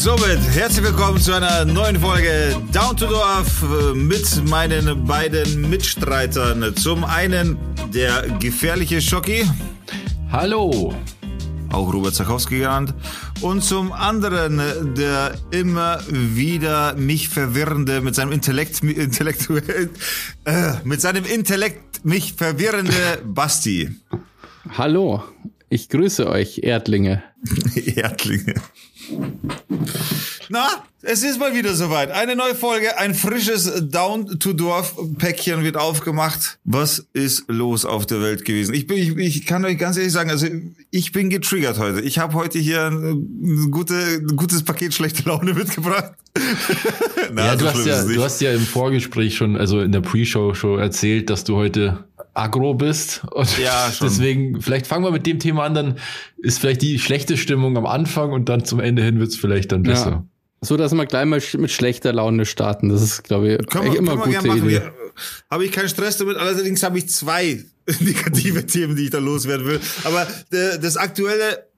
somit herzlich willkommen zu einer neuen Folge Down to Dorf äh, mit meinen beiden Mitstreitern. Zum einen der gefährliche Schocki. Hallo. Auch Robert Zachowski genannt. Und zum anderen der immer wieder mich verwirrende, mit seinem Intellekt, intellektuell, äh, mit seinem Intellekt mich verwirrende Basti. Hallo. Ich grüße euch, Erdlinge. Erdlinge. Na, es ist mal wieder soweit. Eine neue Folge, ein frisches Down-to-Dorf-Päckchen wird aufgemacht. Was ist los auf der Welt gewesen? Ich, bin, ich, ich kann euch ganz ehrlich sagen, also ich bin getriggert heute. Ich habe heute hier ein, gute, ein gutes Paket schlechte Laune mitgebracht. Na, ja, du, hast ja du hast ja im Vorgespräch schon, also in der Pre-Show schon erzählt, dass du heute agro bist. Und ja, schon. deswegen, vielleicht fangen wir mit dem Thema an, dann ist vielleicht die schlechte Stimmung am Anfang und dann zum Ende hin wird's vielleicht dann besser. Ja. So, dass wir gleich mal mit schlechter Laune starten. Das ist, glaube ich, können wir, immer eine gute Idee. Ja, habe ich keinen Stress damit, allerdings habe ich zwei negative Themen, die ich da loswerden will. Aber das aktuelle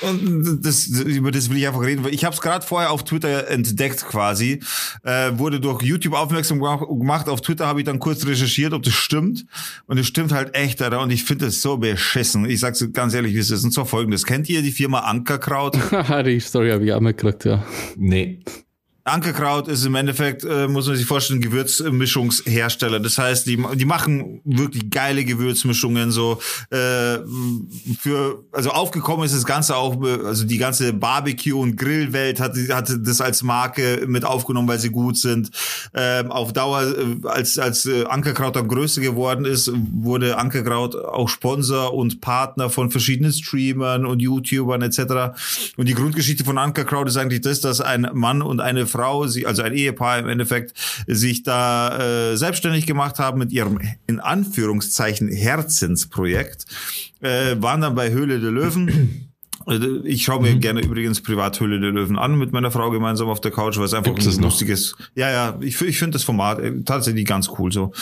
und das, über das will ich einfach reden. Ich habe es gerade vorher auf Twitter entdeckt quasi. Äh, wurde durch YouTube aufmerksam gemacht. Auf Twitter habe ich dann kurz recherchiert, ob das stimmt. Und es stimmt halt echt, Alter. Und ich finde es so beschissen. Ich sag's ganz ehrlich, wie es ist. Und zwar folgendes. Kennt ihr die Firma Ankerkraut? die Story habe ich auch mal gekriegt, ja. Nee. Ankerkraut ist im Endeffekt, äh, muss man sich vorstellen, Gewürzmischungshersteller. Das heißt, die, die machen wirklich geile Gewürzmischungen. So äh, für, also aufgekommen ist das Ganze auch, also die ganze Barbecue und Grillwelt hat, hat das als Marke mit aufgenommen, weil sie gut sind. Ähm, auf Dauer, äh, als als äh, Ankerkraut am größte geworden ist, wurde Ankerkraut auch Sponsor und Partner von verschiedenen Streamern und YouTubern etc. Und die Grundgeschichte von Ankerkraut ist eigentlich das, dass ein Mann und eine Frau Frau, sie, also ein Ehepaar im Endeffekt, sich da äh, selbstständig gemacht haben mit ihrem in Anführungszeichen Herzensprojekt, äh, waren dann bei Höhle der Löwen. Also, ich schaue mir mhm. gerne übrigens Privathöhle der Löwen an mit meiner Frau gemeinsam auf der Couch, weil es einfach Gibt's ein lustiges. Ja, ja, ich, ich finde das Format äh, tatsächlich ganz cool so.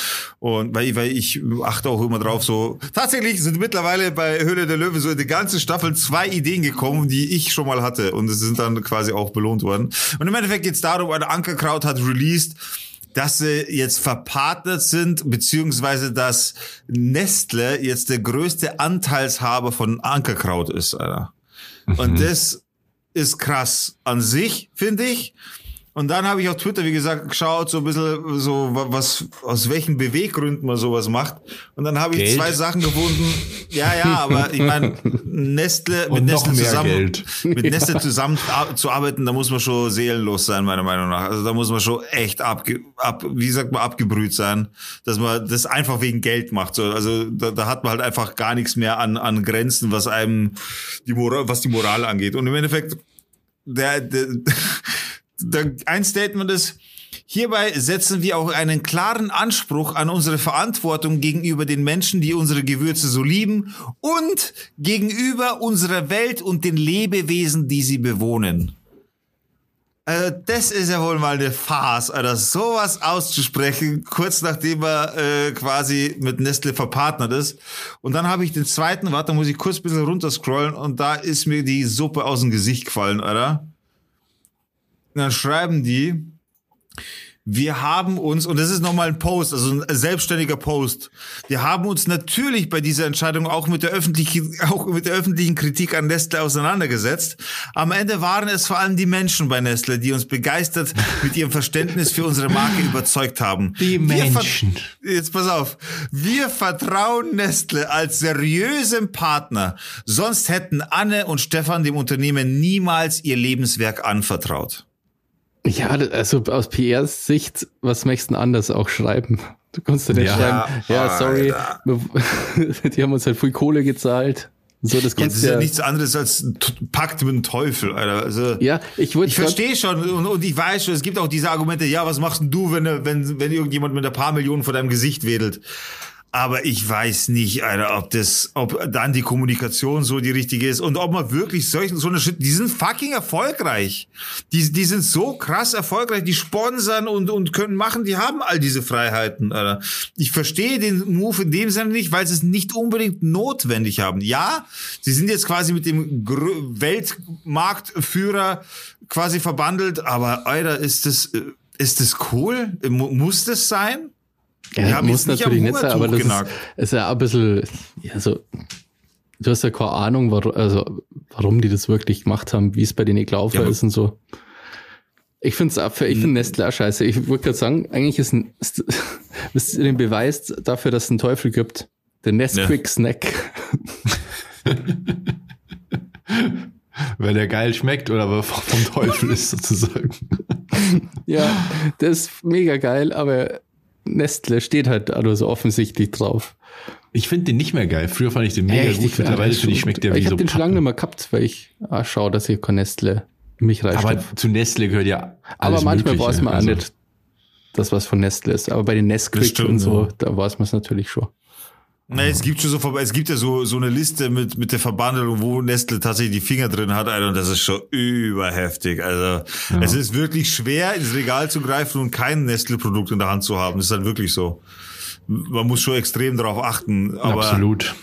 Und weil, weil ich achte auch immer drauf, so. Tatsächlich sind mittlerweile bei Höhle der Löwen so in der ganzen Staffel zwei Ideen gekommen, die ich schon mal hatte. Und es sind dann quasi auch belohnt worden. Und im Endeffekt geht es darum, eine Ankerkraut hat released dass sie jetzt verpartnert sind, beziehungsweise dass Nestle jetzt der größte Anteilshaber von Ankerkraut ist, Alter. Und mhm. das ist krass an sich, finde ich. Und dann habe ich auf Twitter, wie gesagt, geschaut, so ein bisschen so, was, aus welchen Beweggründen man sowas macht. Und dann habe ich Geld? zwei Sachen gefunden. Ja, ja, aber ich meine, Nestle, mit Nestle zusammen, Geld. mit Nestle zusammen zu arbeiten, da muss man schon seelenlos sein, meiner Meinung nach. Also da muss man schon echt abge, ab, wie sagt man, abgebrüht sein, dass man das einfach wegen Geld macht. So, also da, da hat man halt einfach gar nichts mehr an, an Grenzen, was einem die Moral, was die Moral angeht. Und im Endeffekt, der, der ein Statement ist, Hierbei setzen wir auch einen klaren Anspruch an unsere Verantwortung gegenüber den Menschen, die unsere Gewürze so lieben und gegenüber unserer Welt und den Lebewesen, die sie bewohnen. Also das ist ja wohl mal eine Farce, Alter, sowas auszusprechen, kurz nachdem er äh, quasi mit Nestle verpartnert ist. Und dann habe ich den zweiten, warte, muss ich kurz ein bisschen runterscrollen und da ist mir die Suppe aus dem Gesicht gefallen, Alter dann schreiben die, wir haben uns, und das ist nochmal ein Post, also ein selbstständiger Post, wir haben uns natürlich bei dieser Entscheidung auch mit der öffentlichen, auch mit der öffentlichen Kritik an Nestle auseinandergesetzt. Am Ende waren es vor allem die Menschen bei Nestle, die uns begeistert mit ihrem Verständnis für unsere Marke überzeugt haben. Die Menschen. Jetzt pass auf. Wir vertrauen Nestle als seriösem Partner. Sonst hätten Anne und Stefan dem Unternehmen niemals ihr Lebenswerk anvertraut. Ja, also aus PRs Sicht, was möchtest du denn anders auch schreiben? Du kannst ja nicht ja, schreiben, ja, sorry, die haben uns halt viel Kohle gezahlt. So, das, ja, das ist ja, nichts anderes als Pakt mit dem Teufel, Alter. Also, ja, ich Ich verstehe schon und, und, ich weiß schon, es gibt auch diese Argumente, ja, was machst denn du, wenn, wenn, wenn irgendjemand mit ein paar Millionen vor deinem Gesicht wedelt? Aber ich weiß nicht, Alter, ob das, ob dann die Kommunikation so die richtige ist und ob man wirklich solchen, so eine Schritt, die sind fucking erfolgreich. Die, die sind so krass erfolgreich, die sponsern und, und können machen, die haben all diese Freiheiten, Alter. Ich verstehe den Move in dem Sinne nicht, weil sie es nicht unbedingt notwendig haben. Ja, sie sind jetzt quasi mit dem Weltmarktführer quasi verbandelt, aber, Alter, ist das, äh, ist das cool? Muss das sein? Ja, muss natürlich nicht sein, aber das ist, ist, ja ein bisschen, ja, so, du hast ja keine Ahnung, warum, also, warum die das wirklich gemacht haben, wie es bei denen gelaufen ja, ist und so. Ich finde es ich finde Nestle auch scheiße. Ich würde gerade sagen, eigentlich ist ein, ist, den Beweis dafür, dass es einen Teufel gibt. Der Nesquik Snack. Weil der geil schmeckt oder vom Teufel ist sozusagen. ja, der ist mega geil, aber Nestle steht halt also offensichtlich drauf. Ich finde den nicht mehr geil. Früher fand ich den mega Echt? gut. Mittlerweile finde ich, schmeckt der wie ich so Ich habe den schon lange nicht mehr gehabt, weil ich ah, schaue, dass ich kein Nestle mich reicht. Aber zu Nestle gehört ja alles Aber manchmal weiß man also. auch nicht, dass was von Nestle ist. Aber bei den Nesquik und so, ja. da weiß man es natürlich schon. Na, es gibt schon so, es gibt ja so, so eine Liste mit, mit der Verbandelung, wo Nestle tatsächlich die Finger drin hat, Alter, und das ist schon überheftig. Also, ja. es ist wirklich schwer, ins Regal zu greifen und kein Nestle-Produkt in der Hand zu haben. Das ist halt wirklich so. Man muss schon extrem darauf achten. Aber, Absolut.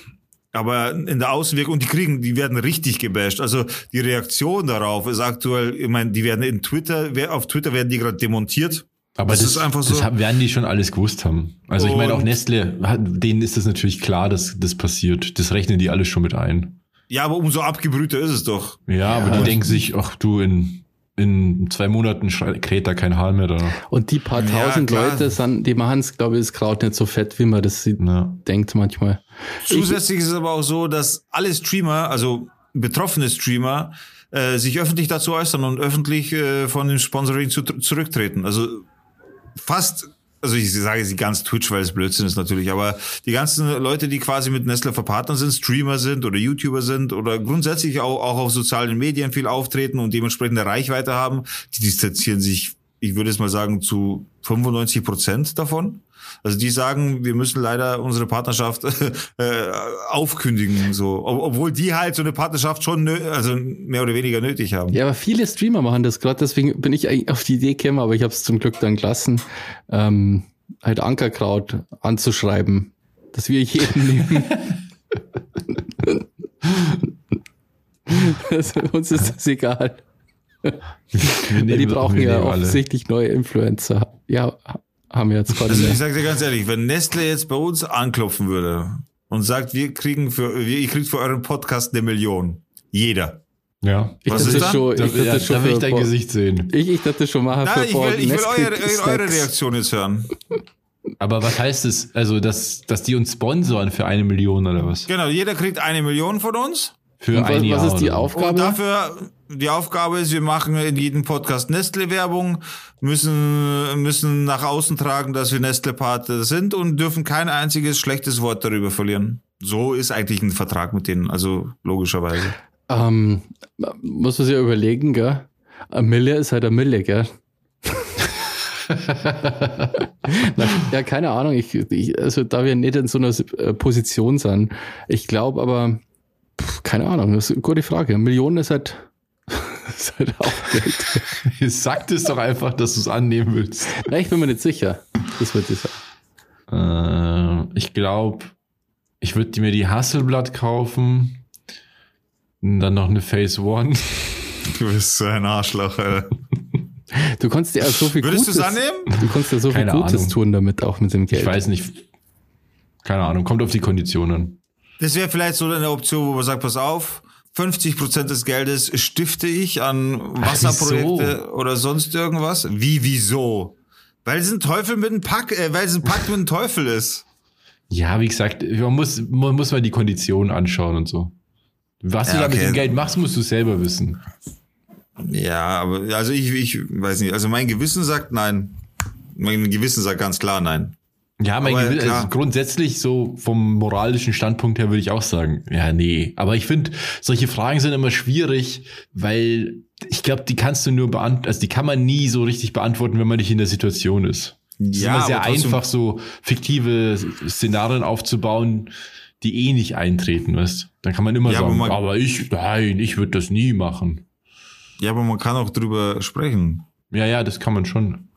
Aber in der Außenwirkung, und die kriegen, die werden richtig gebasht. Also, die Reaktion darauf ist aktuell, ich meine, die werden in Twitter, auf Twitter werden die gerade demontiert aber das, das, ist einfach so. Das werden die schon alles gewusst haben. Also ich meine auch Nestle, denen ist das natürlich klar, dass das passiert. Das rechnen die alles schon mit ein. Ja, aber umso abgebrühter ist es doch. Ja, ja aber die denken sich, ach du, in, in zwei Monaten kräht da kein Hahn mehr da. Und die paar tausend ja, Leute, sind, die machen es, glaube ich, das Kraut nicht so fett, wie man das ja. denkt manchmal. Zusätzlich ich, ist es aber auch so, dass alle Streamer, also betroffene Streamer, äh, sich öffentlich dazu äußern und öffentlich äh, von dem Sponsoring zu, zurücktreten. Also fast also ich sage sie ganz Twitch, weil es Blödsinn ist natürlich, aber die ganzen Leute, die quasi mit Nestle verpartnert sind, Streamer sind oder YouTuber sind oder grundsätzlich auch, auch auf sozialen Medien viel auftreten und dementsprechend eine Reichweite haben, die distanzieren sich, ich würde es mal sagen, zu 95 Prozent davon. Also die sagen, wir müssen leider unsere Partnerschaft äh, aufkündigen, so, Ob, obwohl die halt so eine Partnerschaft schon also mehr oder weniger nötig haben. Ja, aber viele Streamer machen das gerade, deswegen bin ich eigentlich auf die Idee gekommen, aber ich habe es zum Glück dann gelassen, ähm, halt Ankerkraut anzuschreiben, dass wir jeden nehmen. also, uns ist das egal. die brauchen ja offensichtlich alle. neue Influencer. Ja, haben wir jetzt gerade. Also ich sage dir ganz ehrlich, wenn Nestle jetzt bei uns anklopfen würde und sagt, wir kriegen für, ihr kriegt für euren Podcast eine Million. Jeder. Ja. Ich Was ist schon, ich ja, schon da will ich dein Gesicht sehen. Ich, ich dachte schon mal für ich will, ich will eure, eure Reaktion jetzt hören. Aber was heißt es, also, dass, dass die uns sponsoren für eine Million oder was? Genau, jeder kriegt eine Million von uns. Für und ein was, Jahr. Was ist die Aufgabe? Und dafür, die Aufgabe ist, wir machen in jedem Podcast Nestle-Werbung, müssen, müssen nach außen tragen, dass wir Nestle-Partner sind und dürfen kein einziges schlechtes Wort darüber verlieren. So ist eigentlich ein Vertrag mit denen, also logischerweise. Ähm, muss man sich überlegen, gell? Ein Mille ist halt ein Mille, gell? Na, ja, keine Ahnung. Ich, ich, also da wir nicht in so einer äh, Position sind. Ich glaube aber, keine Ahnung, das ist eine gute Frage. Millionen ist halt, ist halt auch Geld. Sag es doch einfach, dass du es annehmen willst. Na, ich bin mir nicht sicher. Das wird ich sagen. Äh, ich glaube, ich würde mir die Hasselblatt kaufen. Und dann noch eine Phase One. Du bist so ein Arschloch, Alter. Du konntest ja so viel Würdest Gutes. Würdest du es annehmen? Du konntest ja so Keine viel Gutes Ahnung. tun damit, auch mit dem Geld. Ich weiß nicht. Keine Ahnung, kommt auf die Konditionen. Das wäre vielleicht so eine Option, wo man sagt, pass auf, 50 Prozent des Geldes stifte ich an Wasserprojekte Ach, oder sonst irgendwas. Wie, wieso? Weil es ein Teufel mit einem Pack, äh, weil es ein Pakt mit einem Teufel ist. Ja, wie gesagt, man muss, man muss mal die Konditionen anschauen und so. Was ja, du da okay. mit dem Geld machst, musst du selber wissen. Ja, aber also ich, ich weiß nicht. Also mein Gewissen sagt nein. Mein Gewissen sagt ganz klar nein. Ja, mein aber, Gewissen, also grundsätzlich so vom moralischen Standpunkt her würde ich auch sagen, ja, nee. Aber ich finde, solche Fragen sind immer schwierig, weil ich glaube, die kannst du nur beantworten, also die kann man nie so richtig beantworten, wenn man nicht in der Situation ist. Es ja, ist immer sehr einfach, so fiktive Szenarien aufzubauen, die eh nicht eintreten, weißt Dann kann man immer ja, sagen, aber, man, aber ich, nein, ich würde das nie machen. Ja, aber man kann auch drüber sprechen. Ja, ja, das kann man schon.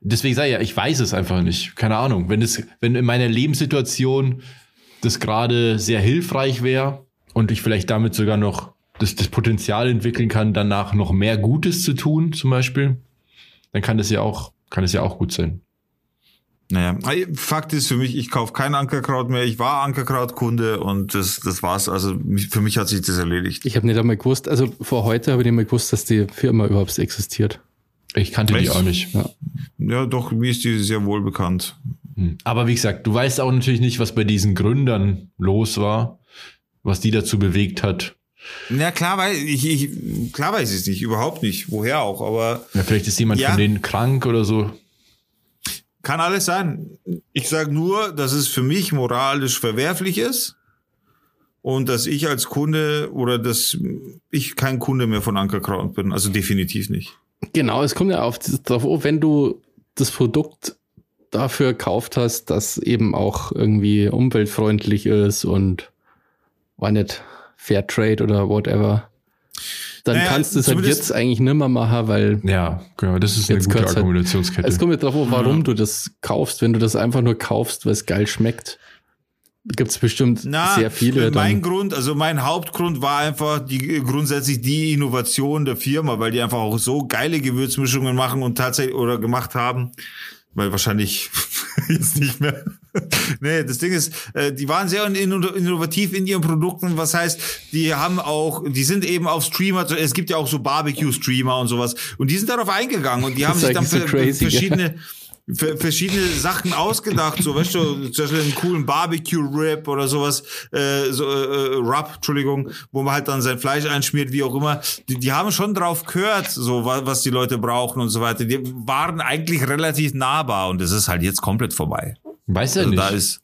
Deswegen sage ich ja, ich weiß es einfach nicht. Keine Ahnung. Wenn es, wenn in meiner Lebenssituation das gerade sehr hilfreich wäre und ich vielleicht damit sogar noch das, das Potenzial entwickeln kann, danach noch mehr Gutes zu tun, zum Beispiel, dann kann das ja auch, kann es ja auch gut sein. Naja, Fakt ist für mich, ich kaufe kein Ankerkraut mehr. Ich war Ankerkrautkunde und das, das war's. Also für mich hat sich das erledigt. Ich habe nicht einmal gewusst, also vor heute habe ich nicht mehr gewusst, dass die Firma überhaupt existiert. Ich kannte Echt? die auch nicht. Ja. ja, doch, mir ist die sehr wohl bekannt. Hm. Aber wie gesagt, du weißt auch natürlich nicht, was bei diesen Gründern los war, was die dazu bewegt hat. Ja, klar, weiß ich, ich, klar weiß ich es nicht, überhaupt nicht. Woher auch, aber. Ja, vielleicht ist jemand ja, von denen krank oder so. Kann alles sein. Ich sage nur, dass es für mich moralisch verwerflich ist und dass ich als Kunde oder dass ich kein Kunde mehr von Ankerkraut bin. Also definitiv nicht. Genau, es kommt ja auf darauf an, wenn du das Produkt dafür gekauft hast, dass eben auch irgendwie umweltfreundlich ist und war nicht Fairtrade oder whatever, dann naja, kannst du es halt jetzt eigentlich nimmer machen, weil. Ja, genau, das ist eine gute halt Argumentationskette. Halt, es kommt ja darauf an, warum ja. du das kaufst. Wenn du das einfach nur kaufst, weil es geil schmeckt, gibt es bestimmt Na, sehr viele. Mein Grund, also mein Hauptgrund war einfach die grundsätzlich die Innovation der Firma, weil die einfach auch so geile Gewürzmischungen machen und tatsächlich oder gemacht haben, weil wahrscheinlich jetzt nicht mehr. nee, das Ding ist, äh, die waren sehr innovativ in ihren Produkten. Was heißt, die haben auch, die sind eben auf Streamer, es gibt ja auch so Barbecue-Streamer und sowas. Und die sind darauf eingegangen und die haben sich dann so crazy, verschiedene, ja verschiedene Sachen ausgedacht, so weißt du, zum Beispiel einen coolen Barbecue-Rib oder sowas, äh, so, äh, Rub, Entschuldigung, wo man halt dann sein Fleisch einschmiert, wie auch immer. Die, die haben schon drauf gehört, so was die Leute brauchen und so weiter. Die waren eigentlich relativ nahbar und das ist halt jetzt komplett vorbei. Weiß er also nicht. Da ist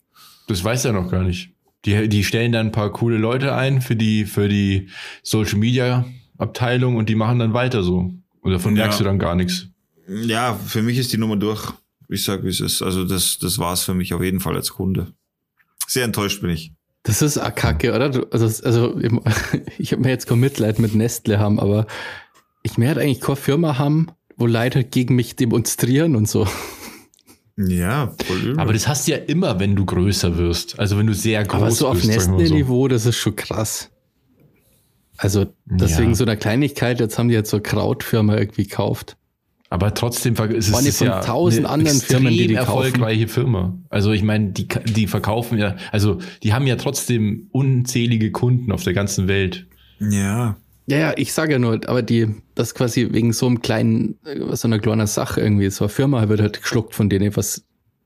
das weiß er noch gar nicht. Die, die stellen dann ein paar coole Leute ein für die, für die Social Media Abteilung und die machen dann weiter so. Und davon ja. merkst du dann gar nichts. Ja, für mich ist die Nummer durch. Ich sag, wie es ist. Also das, das war's für mich auf jeden Fall als Kunde. Sehr enttäuscht bin ich. Das ist eine Kacke, oder? Also, also ich habe mir jetzt kein Mitleid mit Nestle haben, aber ich möchte eigentlich keine Firma haben, wo Leute gegen mich demonstrieren und so. Ja, voll übel. Aber das hast du ja immer, wenn du größer wirst. Also wenn du sehr groß bist. Aber so auf Nestle-Niveau, so. das ist schon krass. Also deswegen ja. so eine Kleinigkeit, jetzt haben die jetzt so eine Krautfirma irgendwie gekauft. Aber trotzdem ist es von ja tausend anderen Firmen, die die erfolgreiche kaufen. Firma. Also ich meine, die, die verkaufen ja, also die haben ja trotzdem unzählige Kunden auf der ganzen Welt. Ja. Ja, ja, ich sage ja nur, aber die, das quasi wegen so einem kleinen, so einer kleinen Sache irgendwie, so eine Firma wird halt geschluckt von denen, was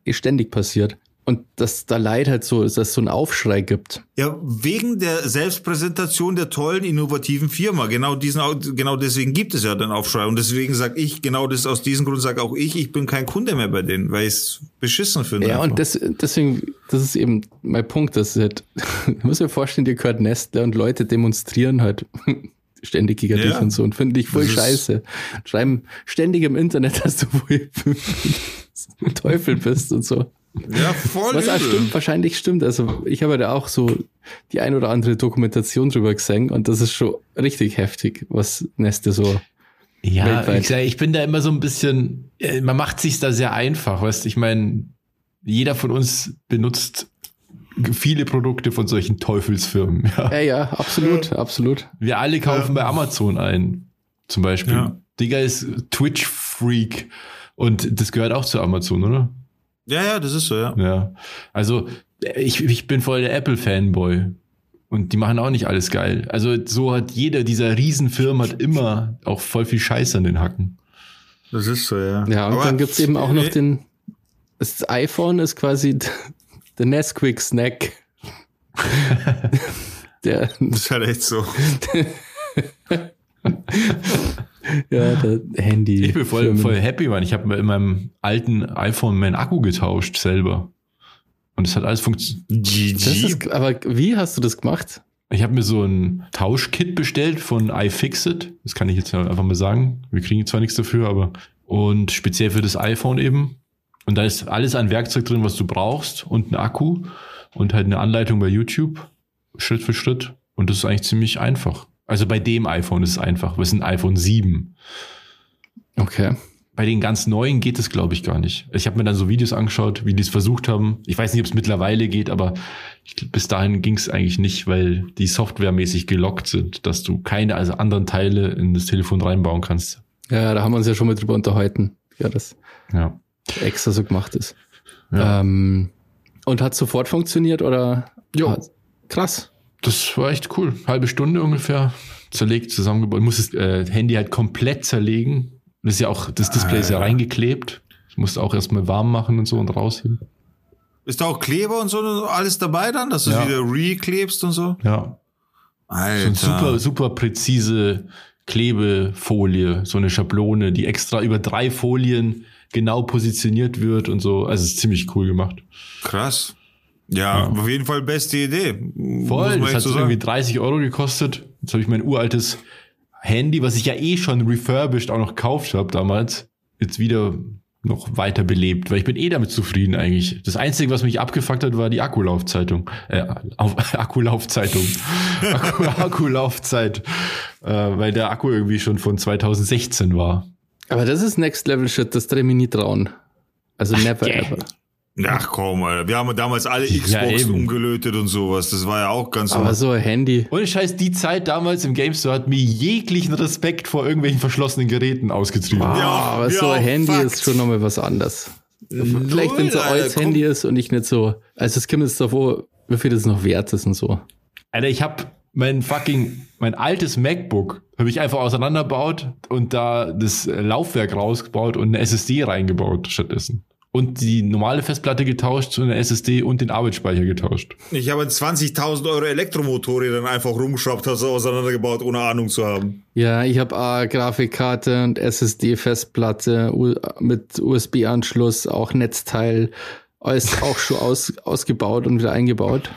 ständig passiert. Und dass da Leid halt so, dass es so einen Aufschrei gibt. Ja, wegen der Selbstpräsentation der tollen, innovativen Firma. Genau diesen, genau deswegen gibt es ja den Aufschrei. Und deswegen sage ich, genau das, aus diesem Grund sage auch ich, ich bin kein Kunde mehr bei denen, weil ich es beschissen finde. Ja, einfach. und das, deswegen, das ist eben mein Punkt, dass halt, ich muss mir vorstellen, dir gehört Nestle und Leute demonstrieren halt ständig gegen ja. dich und so und finden dich voll scheiße. Schreiben ständig im Internet, dass du wohl Teufel bist und so. Ja, voll. Was auch stimmt, wahrscheinlich stimmt. Also ich habe da auch so die ein oder andere Dokumentation drüber gesehen und das ist schon richtig heftig, was Neste so. Ja, ich, ich bin da immer so ein bisschen, äh, man macht sich da sehr einfach, weißt Ich meine, jeder von uns benutzt viele Produkte von solchen Teufelsfirmen. Ja, ja, ja absolut, absolut. Wir alle kaufen ja. bei Amazon ein, zum Beispiel. Ja. Digga ist Twitch-Freak und das gehört auch zu Amazon, oder? Ja, ja, das ist so, ja. Ja. Also, ich, ich bin voll der Apple-Fanboy. Und die machen auch nicht alles geil. Also, so hat jeder dieser Riesenfirmen hat immer auch voll viel Scheiße an den Hacken. Das ist so, ja. Ja, und Aber dann gibt's eben auch noch den. Das iPhone ist quasi der Nesquik-Snack. der, das ist halt echt so. ja, das Handy. Ich bin voll, voll happy, man. Ich habe in meinem alten iPhone meinen Akku getauscht selber. Und es hat alles funktioniert. Aber wie hast du das gemacht? Ich habe mir so ein Tauschkit bestellt von iFixit. Das kann ich jetzt einfach mal sagen. Wir kriegen zwar nichts dafür, aber und speziell für das iPhone eben. Und da ist alles an Werkzeug drin, was du brauchst und ein Akku und halt eine Anleitung bei YouTube, Schritt für Schritt. Und das ist eigentlich ziemlich einfach. Also bei dem iPhone ist es einfach. Wir sind iPhone 7. Okay. Bei den ganz neuen geht es, glaube ich, gar nicht. Ich habe mir dann so Videos angeschaut, wie die es versucht haben. Ich weiß nicht, ob es mittlerweile geht, aber ich, bis dahin ging es eigentlich nicht, weil die softwaremäßig gelockt sind, dass du keine also anderen Teile in das Telefon reinbauen kannst. Ja, da haben wir uns ja schon mal drüber unterhalten, ja, das ja. extra so gemacht ist. Ja. Ähm, und hat sofort funktioniert oder? Ja. Krass. Das war echt cool. Halbe Stunde ungefähr zerlegt, zusammengebaut. Ich muss das äh, Handy halt komplett zerlegen. Das ist ja auch, das Display ist ja ah. reingeklebt. Ich musste auch erstmal warm machen und so und rausheben. Ist da auch Kleber und so alles dabei dann, dass du ja. wieder reklebst und so? Ja. Alter. So super, super präzise Klebefolie, so eine Schablone, die extra über drei Folien genau positioniert wird und so. Also es ist ziemlich cool gemacht. Krass. Ja, ja. auf jeden Fall beste Idee. Voll, das hat so irgendwie 30 Euro gekostet. Jetzt habe ich mein uraltes Handy, was ich ja eh schon refurbished auch noch gekauft habe damals, jetzt wieder noch weiter belebt, weil ich bin eh damit zufrieden eigentlich. Das Einzige, was mich abgefuckt hat, war die Akkulaufzeitung. Äh, auf, Akkulaufzeitung. Akku, Akkulaufzeit. Äh, weil der Akku irgendwie schon von 2016 war. Aber das ist Next Level Shit, das drehe ich nie trauen. Also never yeah. ever. Ach komm, Alter. Wir haben damals alle Xbox ja, umgelötet und sowas. Das war ja auch ganz Aber so ein Handy. Ohne Scheiß, die Zeit damals im Game Store hat mir jeglichen Respekt vor irgendwelchen verschlossenen Geräten ausgetrieben. Wow, ja, aber so ein Handy Fakt. ist schon nochmal was anderes. Vielleicht, wenn es ein altes Handy ist und ich nicht so. Also es kommt jetzt davor, wie viel das noch wert ist und so. Alter, ich hab mein fucking, mein altes MacBook habe ich einfach auseinanderbaut und da das Laufwerk rausgebaut und eine SSD reingebaut stattdessen und die normale Festplatte getauscht zu einer SSD und den Arbeitsspeicher getauscht. Ich habe 20.000 Euro Elektromotorräder einfach rumgeschraubt, hast du auseinandergebaut, ohne Ahnung zu haben. Ja, ich habe äh, Grafikkarte und SSD-Festplatte mit USB-Anschluss, auch Netzteil, alles auch schon aus, ausgebaut und wieder eingebaut.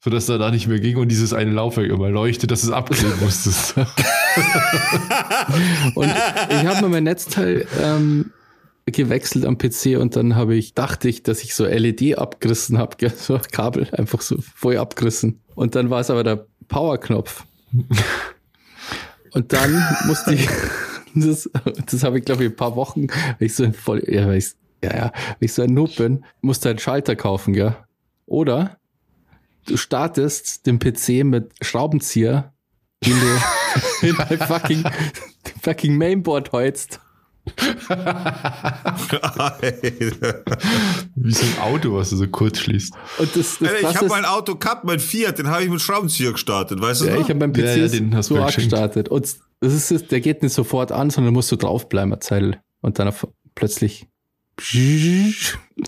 So dass da da nicht mehr ging und dieses eine Laufwerk immer leuchtet, dass es abdrehen musstest. und ich habe mir mein Netzteil ähm, gewechselt am PC und dann habe ich, dachte ich, dass ich so LED abgerissen habe, so Kabel einfach so voll abgerissen. Und dann war es aber der Powerknopf. und dann musste ich, das, das habe ich glaube ich ein paar Wochen, weil ich so ein voll, ja, weil ich, ja, ja, weil ich so ein Noob bin, musste einen Schalter kaufen, gell? Oder du startest den PC mit Schraubenzieher, den du in dein fucking, fucking Mainboard holst Wie so ein Auto, was du so kurz schließt. Und das, das Alter, ich habe mein Auto gehabt, mein Fiat, den habe ich mit Schraubenzieher gestartet, weißt du? Ja, noch? ich habe meinen PC ja, ja, den hast so gestartet. Und das ist, der geht nicht sofort an, sondern musst du draufbleiben, eine Zeit. Und dann plötzlich.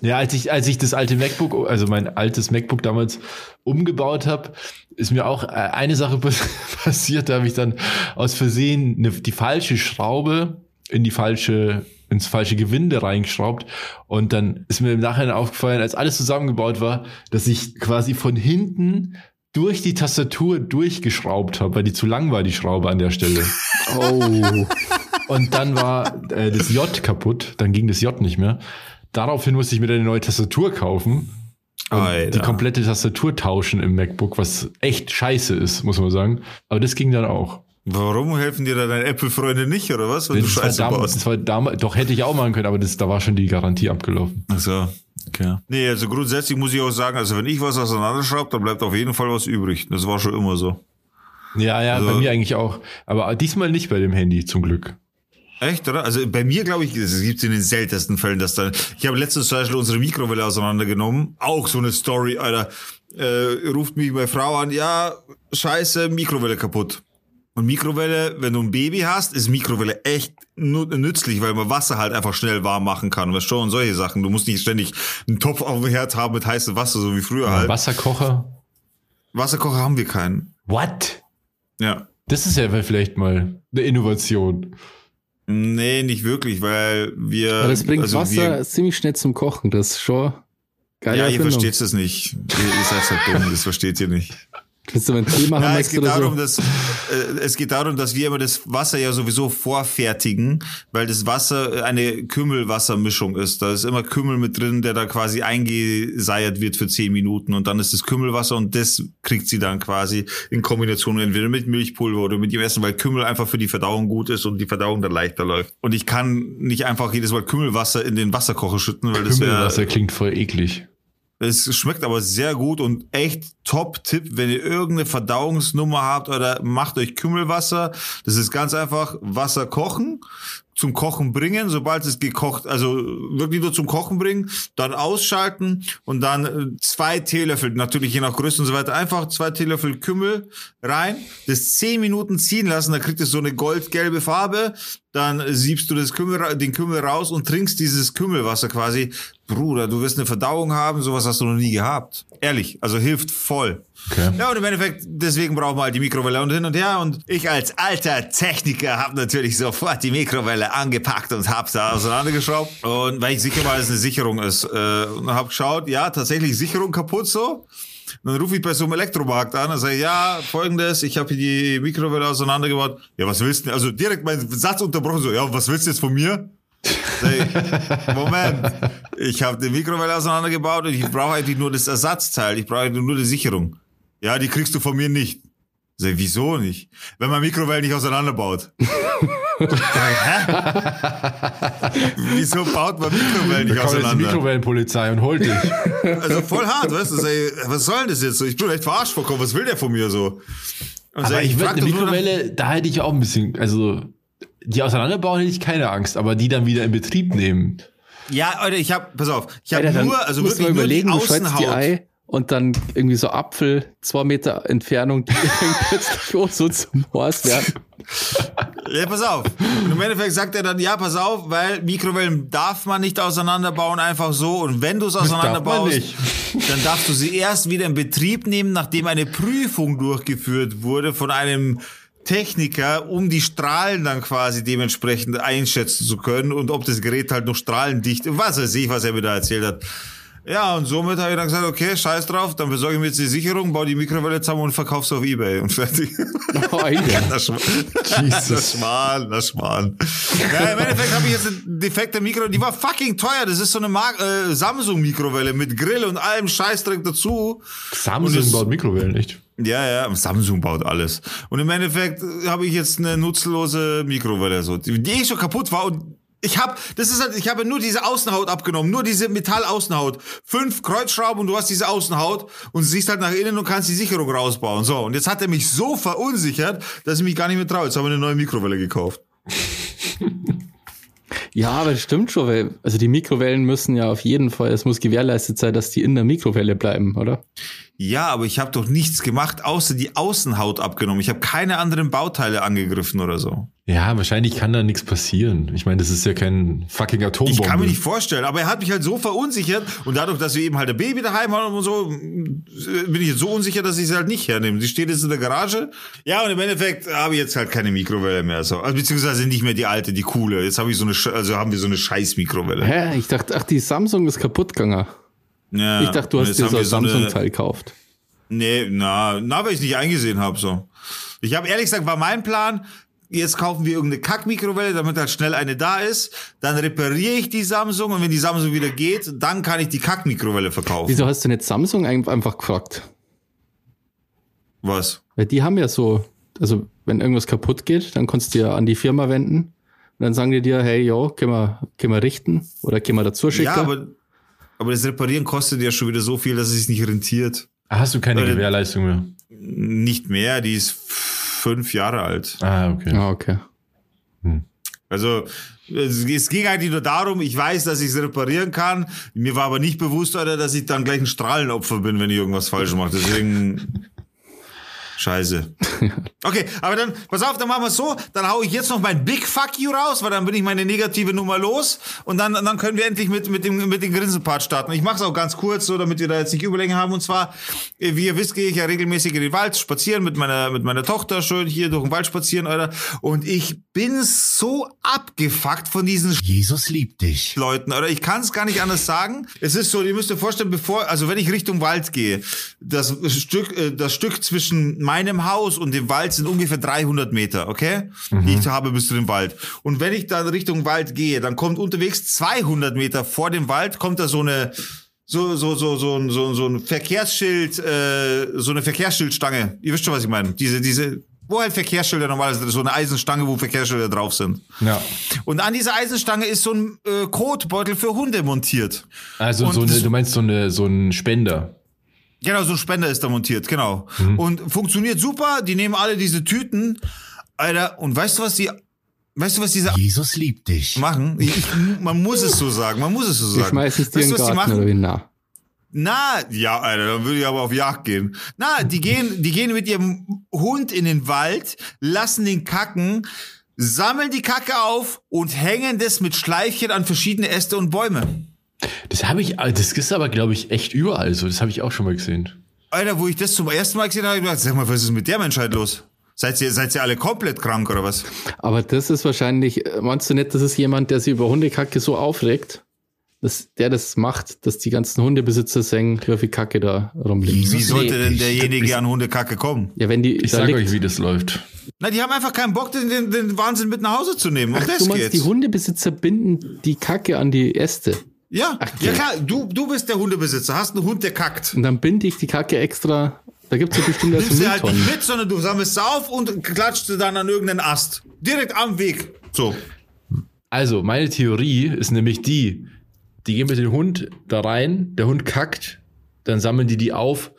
Ja, als ich, als ich das alte MacBook, also mein altes MacBook damals umgebaut habe, ist mir auch äh, eine Sache passiert, da habe ich dann aus Versehen eine, die falsche Schraube in die falsche ins falsche Gewinde reingeschraubt und dann ist mir im Nachhinein aufgefallen, als alles zusammengebaut war, dass ich quasi von hinten durch die Tastatur durchgeschraubt habe, weil die zu lang war, die Schraube an der Stelle. Oh. Und dann war äh, das J kaputt, dann ging das J nicht mehr. Daraufhin musste ich mir eine neue Tastatur kaufen und die komplette Tastatur tauschen im MacBook, was echt scheiße ist, muss man sagen. Aber das ging dann auch. Warum helfen dir da deine Apple-Freunde nicht, oder was? Wenn das du Scheiße war damals, Das war damals, doch hätte ich auch machen können, aber das, da war schon die Garantie abgelaufen. Ach so, okay. Nee, also grundsätzlich muss ich auch sagen, also wenn ich was auseinanderschraube, dann bleibt auf jeden Fall was übrig. Das war schon immer so. Ja, ja, also, bei mir eigentlich auch. Aber diesmal nicht bei dem Handy, zum Glück. Echt, oder? Also bei mir glaube ich, es gibt in den seltensten Fällen, dass dann. Ich habe letztens zum Beispiel unsere Mikrowelle auseinandergenommen. Auch so eine Story, Alter. Äh, ruft mich meine Frau an, ja, scheiße, Mikrowelle kaputt. Und Mikrowelle, wenn du ein Baby hast, ist Mikrowelle echt nützlich, weil man Wasser halt einfach schnell warm machen kann. Weißt schon, und solche Sachen. Du musst nicht ständig einen Topf auf dem Herd haben mit heißem Wasser, so wie früher halt. Wasserkocher? Wasserkocher haben wir keinen. What? Ja. Das ist ja vielleicht mal eine Innovation. Nee, nicht wirklich, weil wir. Aber das bringt also Wasser wir, ziemlich schnell zum Kochen. Das ist schon geil. Ja, ihr versteht es nicht. Ihr, ihr seid halt dumm, das versteht ihr nicht. Willst du ein Thema haben? Ja, es geht darum, so? dass äh, es geht darum, dass wir immer das Wasser ja sowieso vorfertigen, weil das Wasser eine Kümmelwassermischung ist. Da ist immer Kümmel mit drin, der da quasi eingeseiert wird für zehn Minuten und dann ist das Kümmelwasser und das kriegt sie dann quasi in Kombination entweder mit Milchpulver oder mit dem Essen, weil Kümmel einfach für die Verdauung gut ist und die Verdauung dann leichter läuft. Und ich kann nicht einfach jedes Mal Kümmelwasser in den Wasserkocher schütten, weil das Kümmelwasser klingt voll eklig. Es schmeckt aber sehr gut und echt Top-Tipp, wenn ihr irgendeine Verdauungsnummer habt oder macht euch Kümmelwasser. Das ist ganz einfach Wasser kochen, zum Kochen bringen, sobald es gekocht, also wirklich nur zum Kochen bringen, dann ausschalten und dann äh, zwei Teelöffel, natürlich je nach Größe und so weiter, einfach zwei Teelöffel Kümmel rein, das zehn Minuten ziehen lassen, dann kriegt es so eine goldgelbe Farbe, dann siebst du das Kümmel, den Kümmel raus und trinkst dieses Kümmelwasser quasi. Bruder, du wirst eine Verdauung haben, sowas hast du noch nie gehabt. Ehrlich, also hilft voll. Okay. Ja, und im Endeffekt, deswegen brauchen wir halt die Mikrowelle und hin und her. Und ich als alter Techniker habe natürlich sofort die Mikrowelle angepackt und hab's da auseinandergeschraubt. Und weil ich sicher war, dass es eine Sicherung ist. Äh, und hab geschaut, ja, tatsächlich Sicherung kaputt so. Und dann rufe ich bei so einem Elektromarkt an und sage, ja, folgendes, ich habe hier die Mikrowelle auseinandergebaut. Ja, was willst du? Also direkt mein Satz unterbrochen, so, ja, was willst du jetzt von mir? Moment, ich habe die Mikrowelle auseinandergebaut und ich brauche eigentlich nur das Ersatzteil, ich brauche nur die Sicherung. Ja, die kriegst du von mir nicht. Sag, wieso nicht? Wenn man Mikrowellen nicht auseinanderbaut. Hä? Wieso baut man Mikrowellen nicht auseinander? Die Mikrowellenpolizei und holt dich. Also voll hart, weißt du? Sag, was soll denn das jetzt so? Ich bin echt verarscht vorkommen. Was will der von mir so? Und aber sag, ich, ich eine Mikrowelle, da hätte ich auch ein bisschen, also die auseinanderbauen hätte ich keine Angst, aber die dann wieder in Betrieb nehmen. Ja, Alter, ich hab, pass auf, ich habe nur, also wirklich nur überlegen, die Außenhaut. Die Ei und dann irgendwie so Apfel, zwei Meter Entfernung, die plötzlich auch so zum Horst werden. Ja, pass auf. Und im Endeffekt sagt er dann, ja, pass auf, weil Mikrowellen darf man nicht auseinanderbauen, einfach so. Und wenn du es auseinanderbaust, dann darfst du sie erst wieder in Betrieb nehmen, nachdem eine Prüfung durchgeführt wurde von einem Techniker, um die Strahlen dann quasi dementsprechend einschätzen zu können und ob das Gerät halt noch strahlendicht, was weiß ich, was er mir da erzählt hat. Ja, und somit habe ich dann gesagt, okay, scheiß drauf, dann besorge ich mir jetzt die Sicherung, baue die Mikrowelle zusammen und verkauf's auf Ebay und fertig. Oh, das, Schmarrn, das Schmarrn, das Schmarrn. Ja, im Endeffekt habe ich jetzt eine defekte Mikrowelle, die war fucking teuer, das ist so eine Mar äh, Samsung-Mikrowelle mit Grill und allem Scheißdreck dazu. Samsung baut Mikrowellen, nicht? Ja, ja, Samsung baut alles. Und im Endeffekt habe ich jetzt eine nutzlose Mikrowelle, so, die, die eh schon kaputt war und ich habe, das ist halt, ich habe nur diese Außenhaut abgenommen, nur diese Metallaußenhaut. Fünf Kreuzschrauben und du hast diese Außenhaut und siehst halt nach innen und kannst die Sicherung rausbauen. So, und jetzt hat er mich so verunsichert, dass ich mich gar nicht mehr traue. Jetzt haben wir eine neue Mikrowelle gekauft. Ja, aber das stimmt schon, weil also die Mikrowellen müssen ja auf jeden Fall, es muss gewährleistet sein, dass die in der Mikrowelle bleiben, oder? Ja, aber ich habe doch nichts gemacht, außer die Außenhaut abgenommen. Ich habe keine anderen Bauteile angegriffen oder so. Ja, wahrscheinlich kann da nichts passieren. Ich meine, das ist ja kein fucking Atombombe. Ich kann mir nicht vorstellen, aber er hat mich halt so verunsichert und dadurch, dass wir eben halt ein Baby daheim haben und so, bin ich jetzt so unsicher, dass ich sie halt nicht hernehme. Sie steht jetzt in der Garage. Ja, und im Endeffekt habe ich jetzt halt keine Mikrowelle mehr so, also, beziehungsweise nicht mehr die alte, die coole. Jetzt habe ich so eine, also haben wir so eine scheiß Mikrowelle. Hä? Ich dachte, ach, die Samsung ist kaputt gegangen. Ja, ich dachte, du hast dir so ein Samsung-Teil gekauft. Nee, na, na, weil ich nicht eingesehen habe, so. Ich habe ehrlich gesagt, war mein Plan, jetzt kaufen wir irgendeine Kack-Mikrowelle, damit halt schnell eine da ist. Dann repariere ich die Samsung und wenn die Samsung wieder geht, dann kann ich die Kack-Mikrowelle verkaufen. Wieso hast du nicht Samsung einfach gefragt? Was? Weil die haben ja so, also wenn irgendwas kaputt geht, dann kannst du ja an die Firma wenden. Und dann sagen die dir, hey, yo, können wir, können wir richten oder können wir dazu schicken? Ja, aber, aber das Reparieren kostet ja schon wieder so viel, dass es sich nicht rentiert. Hast du keine Oder Gewährleistung mehr? Nicht mehr, die ist fünf Jahre alt. Ah, okay. Ah, okay. Hm. Also es ging eigentlich nur darum, ich weiß, dass ich es reparieren kann. Mir war aber nicht bewusst, Alter, dass ich dann gleich ein Strahlenopfer bin, wenn ich irgendwas falsch mache. Deswegen Scheiße. Okay, aber dann, pass auf, dann machen wir es so, dann hau ich jetzt noch mein Big Fuck You raus, weil dann bin ich meine negative Nummer los und dann, dann können wir endlich mit, mit dem, mit dem Grinsenpart starten. Ich mache es auch ganz kurz, so, damit wir da jetzt nicht Überlänge haben und zwar, wie ihr wisst, gehe ich ja regelmäßig in den Wald spazieren mit meiner, mit meiner Tochter, schön hier durch den Wald spazieren, Alter, und ich bin so abgefuckt von diesen Jesus liebt dich. Leuten, oder ich kann es gar nicht anders sagen. Es ist so, ihr müsst euch vorstellen, bevor, also wenn ich Richtung Wald gehe, das Stück, äh, das Stück zwischen meinem Haus und dem Wald sind ungefähr 300 Meter, okay? Mhm. Die ich habe bis zu dem Wald. Und wenn ich dann Richtung Wald gehe, dann kommt unterwegs 200 Meter vor dem Wald, kommt da so eine, so, so, so, so, so, so ein Verkehrsschild, äh, so eine Verkehrsschildstange. Ihr wisst schon, was ich meine. Diese, diese, wo halt Verkehrsschilder normalerweise so eine Eisenstange, wo Verkehrsschilder drauf sind. Ja. Und an dieser Eisenstange ist so ein äh, Kotbeutel für Hunde montiert. Also und so eine, du meinst so eine so ein Spender. Genau, so ein Spender ist da montiert, genau. Mhm. Und funktioniert super. Die nehmen alle diese Tüten, Alter. Und weißt du, was die, weißt du, was diese Jesus liebt dich machen? Ich, man muss es so sagen. Man muss es so sagen. Ich schmeiß es dir weißt du, was die machen? Oder na? Na, ja, Alter, dann würde ich aber auf Jagd gehen. Na, die gehen, die gehen mit ihrem Hund in den Wald, lassen den kacken, sammeln die Kacke auf und hängen das mit Schleifchen an verschiedene Äste und Bäume. Das habe ich, das ist aber, glaube ich, echt überall so. Das habe ich auch schon mal gesehen. Alter, wo ich das zum ersten Mal gesehen habe, habe ich gedacht, sag mal, was ist mit der Menschheit los? Seid ihr, seid ihr alle komplett krank oder was? Aber das ist wahrscheinlich, meinst du nicht, das ist jemand, der sich über Hundekacke so aufregt, dass der das macht, dass die ganzen Hundebesitzer sagen, wie viel Kacke da rumliegt. Wie sollte denn derjenige an Hundekacke kommen? Ja, wenn die, ich sage euch, wie das läuft. Na, die haben einfach keinen Bock, den, den, den Wahnsinn mit nach Hause zu nehmen. Ach, das du meinst, geht's. die Hundebesitzer binden die Kacke an die Äste. Ja, Ach, ja klar, du, du bist der Hundebesitzer, hast einen Hund, der kackt. Und dann binde ich die Kacke extra. Da gibt's ja bestimmt das sie halt nicht mit, sondern du sammelst sie auf und klatscht sie dann an irgendeinen Ast. Direkt am Weg. So. Also, meine Theorie ist nämlich die, die gehen mit dem Hund da rein, der Hund kackt, dann sammeln die die auf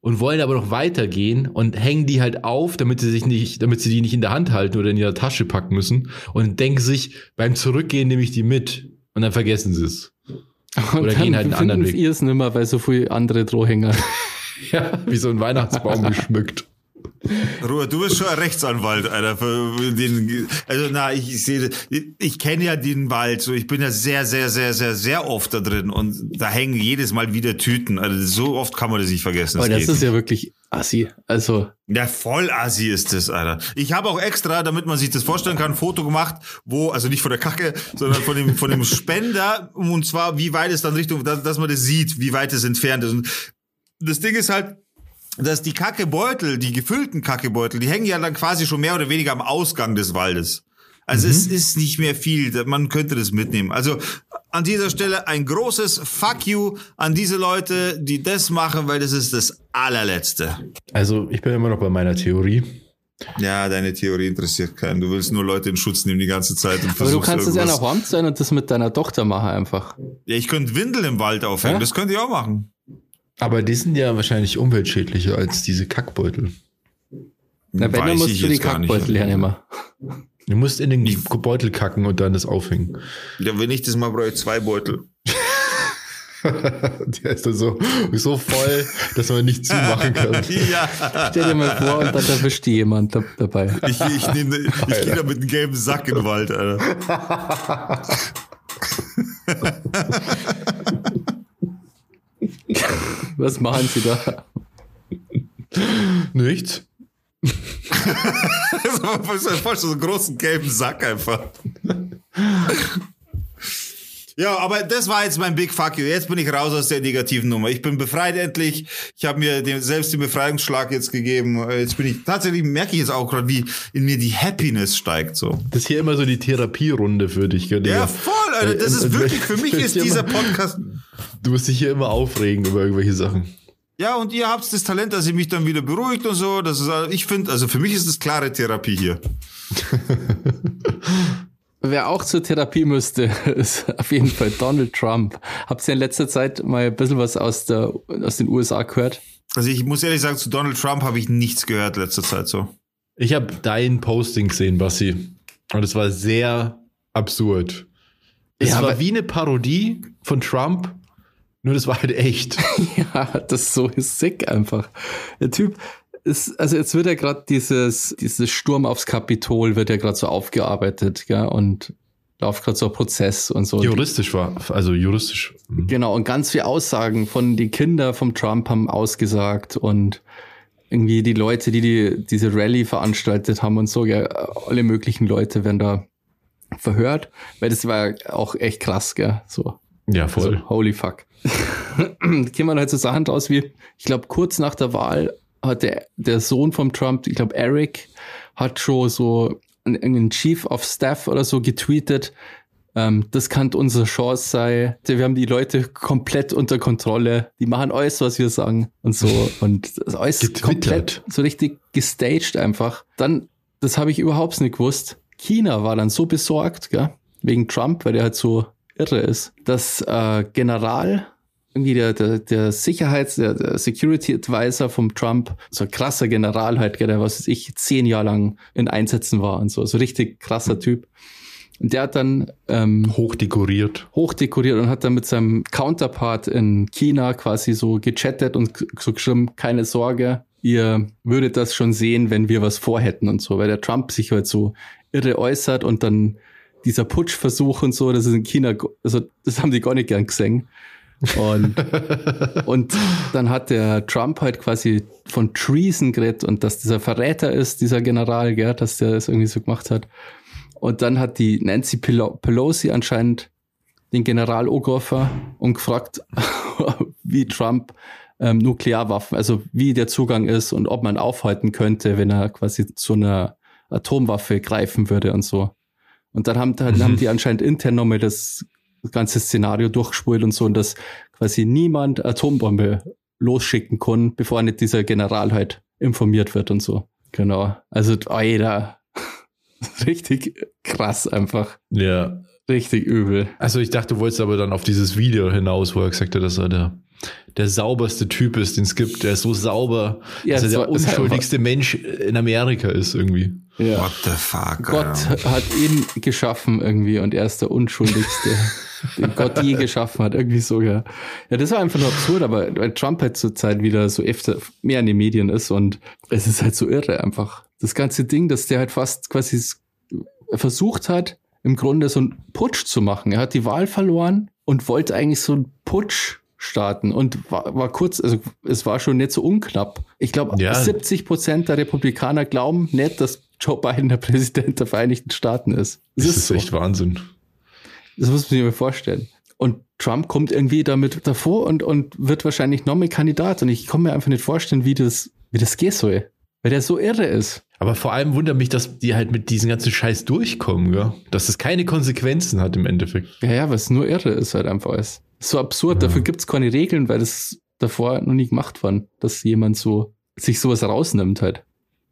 und wollen aber noch weitergehen und hängen die halt auf, damit sie sich nicht, damit sie die nicht in der Hand halten oder in ihrer Tasche packen müssen und denken sich, beim Zurückgehen nehme ich die mit und dann vergessen sie es. Und Oder gehen halt einen anderen Weg. ihr es nimmer, weil so viele andere Drohhänger. ja, wie so ein Weihnachtsbaum geschmückt. Ruhe, du bist schon ein Rechtsanwalt, Alter. Den, also na, ich, ich sehe, ich kenne ja den Wald, so ich bin ja sehr, sehr, sehr, sehr, sehr oft da drin und da hängen jedes Mal wieder Tüten. Also so oft kann man das nicht vergessen. Aber das, das ist ja wirklich assi. Also ja, voll assi ist das, Alter. Ich habe auch extra, damit man sich das vorstellen kann, ein Foto gemacht, wo also nicht von der Kacke, sondern von dem von dem Spender und zwar wie weit es dann Richtung, dass, dass man das sieht, wie weit es entfernt ist. Und das Ding ist halt dass die Kackebeutel, die gefüllten Kackebeutel, die hängen ja dann quasi schon mehr oder weniger am Ausgang des Waldes. Also mhm. es ist nicht mehr viel, man könnte das mitnehmen. Also an dieser Stelle ein großes Fuck you an diese Leute, die das machen, weil das ist das allerletzte. Also ich bin immer noch bei meiner Theorie. Ja, deine Theorie interessiert keinen. Du willst nur Leute in Schutz nehmen die ganze Zeit. Und Aber du kannst es ja nach Wand sein und das mit deiner Tochter machen einfach. Ja, ich könnte Windel im Wald aufhängen. Ja? Das könnte ich auch machen. Aber die sind ja wahrscheinlich umweltschädlicher als diese Kackbeutel. Na, wenn, dann musst du die Kackbeutel hernehmen. Du musst in den ich, Beutel kacken und dann das aufhängen. Ja, wenn ich das mal brauche, zwei Beutel. Der ist da so, so voll, dass man nicht zumachen kann. ja. Stell dir mal vor, und dann erwischt die jemand da, dabei. Ich, ich, nehm, ich gehe da mit einem gelben Sack in den Wald, Alter. Was machen Sie da? Nichts. das ist voll so einen großen gelben Sack einfach. Ja, aber das war jetzt mein Big Fuck you. Jetzt bin ich raus aus der negativen Nummer. Ich bin befreit endlich. Ich habe mir den, selbst den Befreiungsschlag jetzt gegeben. Jetzt bin ich tatsächlich merke ich jetzt auch gerade, wie in mir die Happiness steigt so. Das ist hier immer so die Therapierunde für dich, gell? Ja, voll, Alter. Das ist wirklich für mich ist dieser Podcast. Du musst dich hier immer aufregen über irgendwelche Sachen. Ja, und ihr habt das Talent, dass ihr mich dann wieder beruhigt und so. Das ist, ich finde, also für mich ist das klare Therapie hier. Wer auch zur Therapie müsste, ist auf jeden Fall Donald Trump. Habt ihr in letzter Zeit mal ein bisschen was aus, der, aus den USA gehört? Also ich muss ehrlich sagen, zu Donald Trump habe ich nichts gehört letzter Zeit so. Ich habe dein Posting gesehen, Bassi. Und es war sehr absurd. Es ja, war wie eine Parodie von Trump, nur das war halt echt. ja, das ist so sick einfach. Der Typ, es, also jetzt wird ja gerade dieses, dieses Sturm aufs Kapitol wird ja gerade so aufgearbeitet, gell? Und läuft gerade so ein Prozess und so. Juristisch war, also juristisch. Mhm. Genau, und ganz viele Aussagen von den Kindern vom Trump haben ausgesagt und irgendwie die Leute, die, die diese Rallye veranstaltet haben und so, ja, alle möglichen Leute werden da verhört, weil das war auch echt krass, gell, so. Ja, voll. Also, holy fuck. Gehen wir halt so Sachen draus wie, ich glaube, kurz nach der Wahl hat der, der Sohn vom Trump, ich glaube, Eric, hat schon so einen Chief of Staff oder so getweetet, ähm, das kann unsere Chance sein. Wir haben die Leute komplett unter Kontrolle. Die machen alles, was wir sagen und so. Und das alles Getwittert. komplett so richtig gestaged einfach. Dann, das habe ich überhaupt nicht gewusst. China war dann so besorgt, gell, wegen Trump, weil der halt so irre ist, dass äh, General irgendwie der, der, der Sicherheits-, der, der Security Advisor vom Trump, so ein krasser General halt, der was ich zehn Jahre lang in Einsätzen war und so, so richtig krasser mhm. Typ. Und der hat dann ähm, hochdekoriert. Hochdekoriert und hat dann mit seinem Counterpart in China quasi so gechattet und so geschrieben, keine Sorge, ihr würdet das schon sehen, wenn wir was vorhätten und so, weil der Trump sich halt so irre äußert und dann dieser Putschversuch und so, das ist in China, also das haben die gar nicht gern gesehen. Und, und dann hat der Trump halt quasi von Treason geredet und dass dieser Verräter ist, dieser General, gell, dass der das irgendwie so gemacht hat. Und dann hat die Nancy Pelosi anscheinend den General Ogoffer und gefragt, wie Trump ähm, Nuklearwaffen, also wie der Zugang ist und ob man aufhalten könnte, wenn er quasi zu einer Atomwaffe greifen würde und so. Und dann haben, dann mhm. haben die anscheinend intern nochmal das ganze Szenario durchgespult und so, und dass quasi niemand Atombombe losschicken kann, bevor nicht dieser General halt informiert wird und so. Genau. Also, Alter, richtig krass einfach. Ja. Richtig übel. Also ich dachte, du wolltest aber dann auf dieses Video hinaus, wo er gesagt hat, dass er der, der sauberste Typ ist, den es gibt. Der ist so sauber, ja, dass er der unschuldigste Mensch in Amerika ist irgendwie. Ja. What the fuck? Gott ja. hat ihn geschaffen irgendwie und er ist der unschuldigste. den Gott je geschaffen hat, irgendwie sogar. Ja, das war einfach nur absurd, aber weil Trump halt zurzeit wieder so öfter mehr in den Medien ist und es ist halt so irre einfach. Das ganze Ding, dass der halt fast quasi versucht hat, im Grunde so einen Putsch zu machen. Er hat die Wahl verloren und wollte eigentlich so einen Putsch starten und war, war kurz, also es war schon nicht so unknapp. Ich glaube, ja. 70 Prozent der Republikaner glauben nicht, dass Joe Biden der Präsident der Vereinigten Staaten ist. Das, das ist, so. echt Wahnsinn. Das muss man sich mal vorstellen. Und Trump kommt irgendwie damit davor und, und wird wahrscheinlich noch mehr Kandidat. Und ich kann mir einfach nicht vorstellen, wie das, wie das gehen soll. Weil der so irre ist. Aber vor allem wundert mich, dass die halt mit diesem ganzen Scheiß durchkommen, ja. Dass es keine Konsequenzen hat im Endeffekt. Ja, ja, was nur irre ist halt einfach alles. So absurd. Ja. Dafür gibt's keine Regeln, weil das davor noch nie gemacht worden, dass jemand so sich sowas rausnimmt halt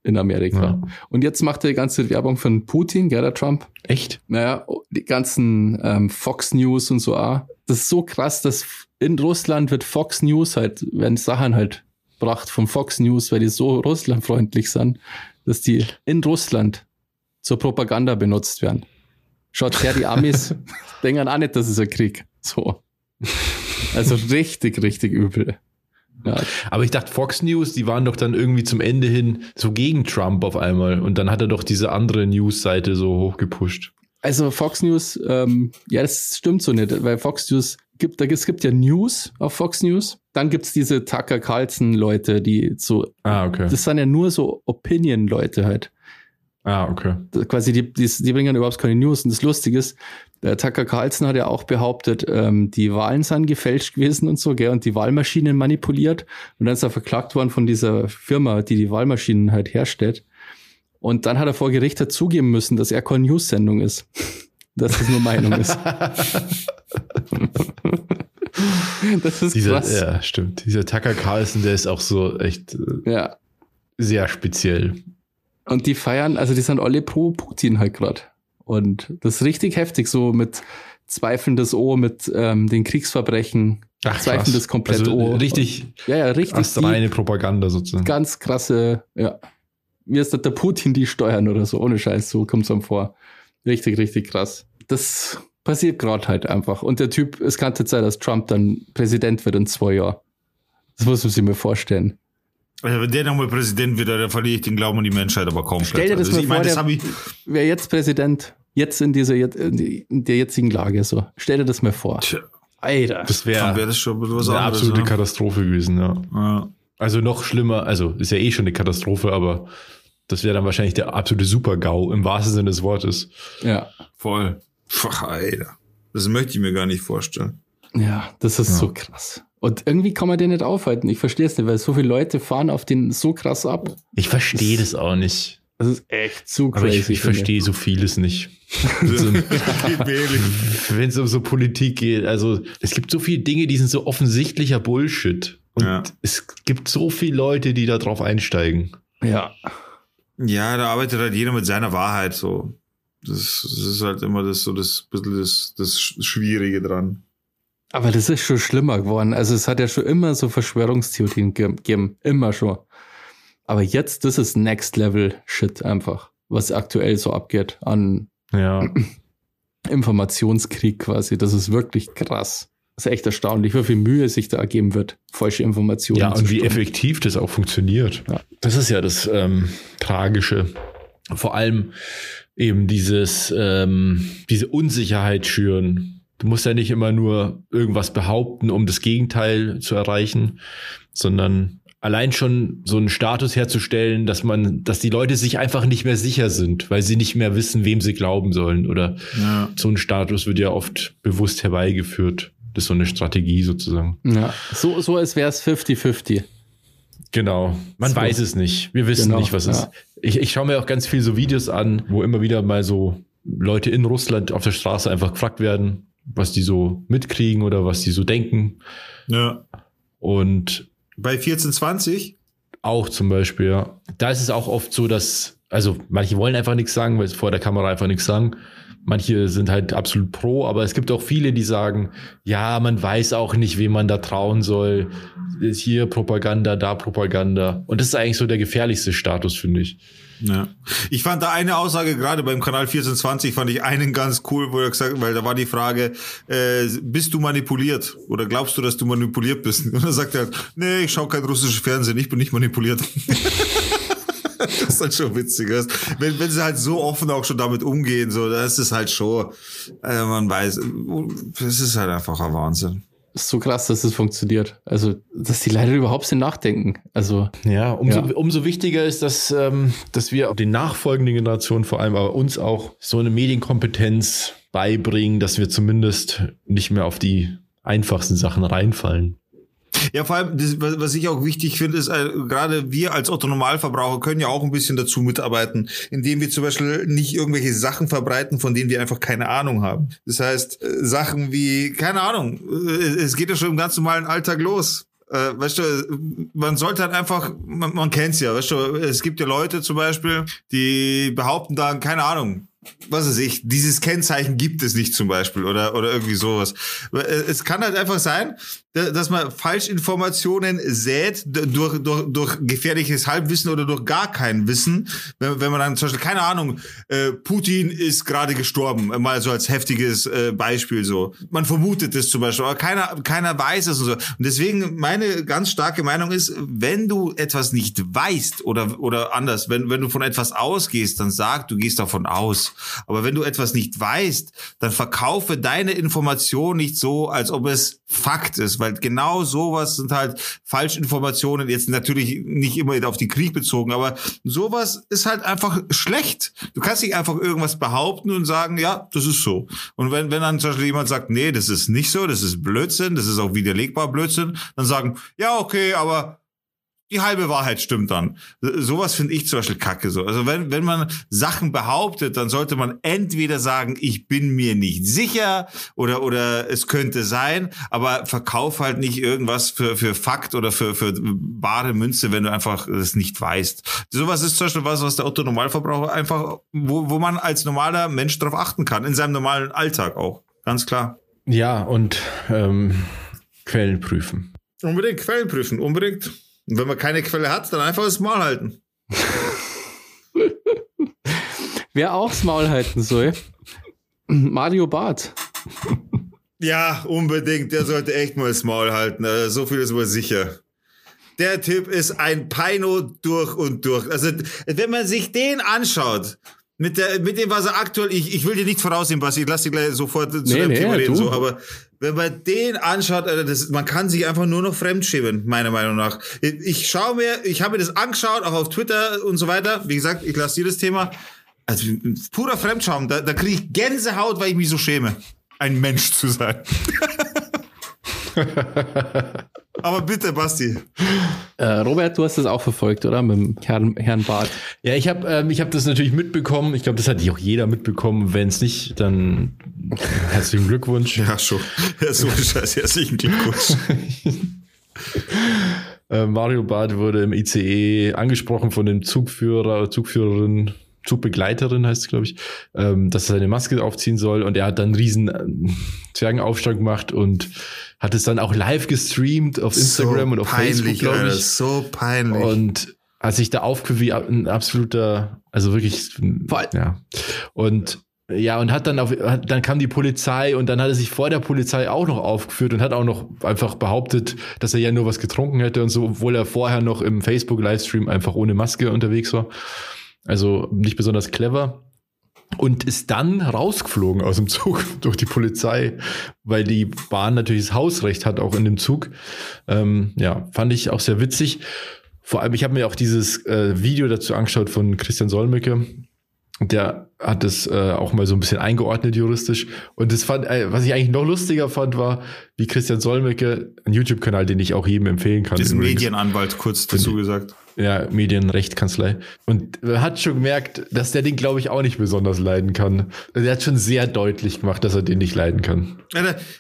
in Amerika. Ja. Und jetzt macht er die ganze Werbung von Putin, gell, der Trump. Echt? Naja, die ganzen ähm, Fox News und so auch. Das ist so krass, dass in Russland wird Fox News halt, werden Sachen halt gebracht von Fox News, weil die so russlandfreundlich sind, dass die in Russland zur Propaganda benutzt werden. Schaut her, die Amis denken auch nicht, dass es ein Krieg. So. Also richtig, richtig übel. Ja. Aber ich dachte, Fox News, die waren doch dann irgendwie zum Ende hin so gegen Trump auf einmal. Und dann hat er doch diese andere News-Seite so hochgepusht. Also Fox News, ähm, ja, das stimmt so nicht, weil Fox News gibt, da, es gibt ja News auf Fox News. Dann gibt's diese Tucker Carlson-Leute, die so, ah, okay. das sind ja nur so Opinion-Leute halt. Ah, okay. Quasi, die, die, die bringen überhaupt keine News. Und das Lustige ist, der Tucker Carlson hat ja auch behauptet, ähm, die Wahlen seien gefälscht gewesen und so, gell, und die Wahlmaschinen manipuliert. Und dann ist er verklagt worden von dieser Firma, die die Wahlmaschinen halt herstellt. Und dann hat er vor Gericht halt zugeben müssen, dass er keine News-Sendung ist. dass das nur Meinung ist. das ist dieser, krass. Ja, stimmt. Dieser Tucker Carlson, der ist auch so echt äh, ja. sehr speziell. Und die feiern, also die sind alle pro Putin halt gerade. Und das ist richtig heftig, so mit zweifelndes O, mit ähm, den Kriegsverbrechen, Ach, zweifendes komplett also, O. Richtig, ja, ja, richtig. reine Propaganda sozusagen. Ganz krasse, ja. Wie ist das der Putin die steuern oder so, ohne Scheiß, so kommt es einem vor. Richtig, richtig krass. Das passiert gerade halt einfach. Und der Typ, es kann Zeit, dass Trump dann Präsident wird in zwei Jahren. Das muss man sich mal vorstellen. Also wenn der nochmal Präsident wird, dann verliere ich den Glauben an die Menschheit aber komplett. Stell dir das also, mal vor, wer jetzt Präsident, jetzt in dieser in der jetzigen Lage so. Stell dir das mal vor. Tja. Alter. Das wäre wär das schon was eine absolute ne? Katastrophe gewesen, ja. ja. Also noch schlimmer, also ist ja eh schon eine Katastrophe, aber das wäre dann wahrscheinlich der absolute Super-GAU im wahrsten Sinne des Wortes. Ja. Voll. Pff, Alter. Das möchte ich mir gar nicht vorstellen. Ja, das ist ja. so krass. Und irgendwie kann man den nicht aufhalten. Ich verstehe es nicht, weil so viele Leute fahren auf den so krass ab. Ich verstehe das, auch nicht. Das ist echt zu crazy. Aber ich, ich verstehe so vieles nicht. Wenn es um so Politik geht. Also es gibt so viele Dinge, die sind so offensichtlicher Bullshit. Und ja. es gibt so viele Leute, die da drauf einsteigen. Ja. Ja, da arbeitet halt jeder mit seiner Wahrheit so. Das, das ist halt immer das so das bisschen das, das Schwierige dran. Aber das ist schon schlimmer geworden. Also es hat ja schon immer so Verschwörungstheorien gegeben. Immer schon. Aber jetzt, das ist Next Level Shit einfach, was aktuell so abgeht an ja. Informationskrieg quasi. Das ist wirklich krass. Das ist echt erstaunlich, wie viel Mühe sich da ergeben wird, falsche Informationen. Ja, und wie effektiv das auch funktioniert. Ja. Das ist ja das ähm, Tragische. Vor allem eben dieses, ähm, diese Unsicherheit schüren Du musst ja nicht immer nur irgendwas behaupten, um das Gegenteil zu erreichen, sondern allein schon so einen Status herzustellen, dass man, dass die Leute sich einfach nicht mehr sicher sind, weil sie nicht mehr wissen, wem sie glauben sollen. Oder ja. so ein Status wird ja oft bewusst herbeigeführt. Das ist so eine Strategie sozusagen. Ja, so, so als wäre es 50-50. Genau. Man so. weiß es nicht. Wir wissen genau. nicht, was es ist. Ich, ich schaue mir auch ganz viel so Videos an, wo immer wieder mal so Leute in Russland auf der Straße einfach gefragt werden, was die so mitkriegen oder was die so denken. Ja. Und bei 1420? Auch zum Beispiel, ja. Da ist es auch oft so, dass, also manche wollen einfach nichts sagen, weil sie vor der Kamera einfach nichts sagen. Manche sind halt absolut pro, aber es gibt auch viele, die sagen, ja, man weiß auch nicht, wem man da trauen soll. Hier Propaganda, da Propaganda. Und das ist eigentlich so der gefährlichste Status, finde ich. Ja. Ich fand da eine Aussage gerade beim Kanal 1420 fand ich einen ganz cool, wo er gesagt, weil da war die Frage, äh, bist du manipuliert oder glaubst du, dass du manipuliert bist? Und er sagt er, nee, ich schaue kein russisches Fernsehen, ich bin nicht manipuliert. das ist halt schon witzig. Wenn, wenn sie halt so offen auch schon damit umgehen, so, das ist halt schon, äh, man weiß, das ist halt einfach ein Wahnsinn ist so krass, dass es funktioniert. Also, dass die leider überhaupt nicht nachdenken. Also ja, umso, ja. umso wichtiger ist, dass, ähm, dass wir den nachfolgenden Generationen vor allem, aber uns auch so eine Medienkompetenz beibringen, dass wir zumindest nicht mehr auf die einfachsten Sachen reinfallen. Ja, vor allem, das, was ich auch wichtig finde, ist, äh, gerade wir als Otto-Normalverbraucher können ja auch ein bisschen dazu mitarbeiten, indem wir zum Beispiel nicht irgendwelche Sachen verbreiten, von denen wir einfach keine Ahnung haben. Das heißt, äh, Sachen wie, keine Ahnung, äh, es geht ja schon im ganz normalen Alltag los. Äh, weißt du, man sollte halt einfach, man, man kennt's ja, weißt du, es gibt ja Leute zum Beispiel, die behaupten dann, keine Ahnung, was weiß ich, dieses Kennzeichen gibt es nicht zum Beispiel oder, oder irgendwie sowas. Es kann halt einfach sein, dass man Falschinformationen sät durch, durch, durch gefährliches Halbwissen oder durch gar kein Wissen. Wenn, wenn man dann zum Beispiel, keine Ahnung, äh, Putin ist gerade gestorben, mal so als heftiges äh, Beispiel so. Man vermutet es zum Beispiel, aber keiner, keiner weiß es und so. Und deswegen meine ganz starke Meinung ist, wenn du etwas nicht weißt oder, oder anders, wenn, wenn du von etwas ausgehst, dann sag, du gehst davon aus. Aber wenn du etwas nicht weißt, dann verkaufe deine Information nicht so, als ob es Fakt ist, weil genau sowas sind halt Falschinformationen, jetzt natürlich nicht immer auf den Krieg bezogen, aber sowas ist halt einfach schlecht. Du kannst nicht einfach irgendwas behaupten und sagen, ja, das ist so. Und wenn, wenn dann zum Beispiel jemand sagt, nee, das ist nicht so, das ist Blödsinn, das ist auch widerlegbar Blödsinn, dann sagen, ja, okay, aber die halbe Wahrheit stimmt dann. Sowas finde ich zum Beispiel kacke so. Also wenn, wenn man Sachen behauptet, dann sollte man entweder sagen, ich bin mir nicht sicher oder, oder es könnte sein, aber verkauf halt nicht irgendwas für, für Fakt oder für, für bare Münze, wenn du einfach es nicht weißt. Sowas ist zum Beispiel was, was der Otto Normalverbraucher einfach, wo, wo man als normaler Mensch darauf achten kann, in seinem normalen Alltag auch. Ganz klar. Ja, und ähm, Quellen prüfen. Unbedingt Quellen prüfen, unbedingt. Und wenn man keine Quelle hat, dann einfach das Maul halten. Wer auch das Maul halten soll, Mario Barth. Ja, unbedingt. Der sollte echt mal das Maul halten. Äh, so viel ist wohl sicher. der Typ ist ein Peino durch und durch. Also, wenn man sich den anschaut, mit, der, mit dem, was er aktuell, ich, ich will dir nicht voraussehen, Basti, ich lass dich gleich sofort zu nee, dem nee, Thema reden, so, aber wenn man den anschaut, Alter, das, man kann sich einfach nur noch fremdschämen, meiner Meinung nach. Ich, schaue mir, ich habe mir das angeschaut, auch auf Twitter und so weiter. Wie gesagt, ich lasse das Thema. Also purer Fremdscham, da, da kriege ich Gänsehaut, weil ich mich so schäme, ein Mensch zu sein. Aber bitte, Basti. Äh, Robert, du hast das auch verfolgt, oder? Mit dem Herrn, Herrn Barth. Ja, ich habe ähm, hab das natürlich mitbekommen. Ich glaube, das hat auch jeder mitbekommen. Wenn es nicht, dann herzlichen Glückwunsch. Ja, schon. Ja, so Scheiße, herzlichen Glückwunsch. äh, Mario Barth wurde im ICE angesprochen von dem Zugführer, Zugführerin, Zugbegleiterin heißt es, glaube ich, ähm, dass er seine Maske aufziehen soll. Und er hat dann einen riesen äh, Zwergenaufstand gemacht und hat es dann auch live gestreamt auf Instagram so und auf peinlich, Facebook, glaube ich. so peinlich. Und hat sich da aufgeführt wie ein absoluter, also wirklich, Voll. ja. Und ja, und hat dann auf, dann kam die Polizei und dann hat er sich vor der Polizei auch noch aufgeführt und hat auch noch einfach behauptet, dass er ja nur was getrunken hätte und so, obwohl er vorher noch im Facebook-Livestream einfach ohne Maske unterwegs war. Also nicht besonders clever und ist dann rausgeflogen aus dem Zug durch die Polizei, weil die Bahn natürlich das Hausrecht hat, auch in dem Zug. Ähm, ja, fand ich auch sehr witzig. Vor allem, ich habe mir auch dieses äh, Video dazu angeschaut von Christian Solmecke. Der hat es äh, auch mal so ein bisschen eingeordnet juristisch. Und das fand, äh, was ich eigentlich noch lustiger fand, war, wie Christian Solmecke, ein YouTube-Kanal, den ich auch jedem empfehlen kann. Diesen Medienanwalt kurz dazu gesagt. Ja, Medienrechtkanzlei. Und hat schon gemerkt, dass der den, glaube ich, auch nicht besonders leiden kann. Er hat schon sehr deutlich gemacht, dass er den nicht leiden kann.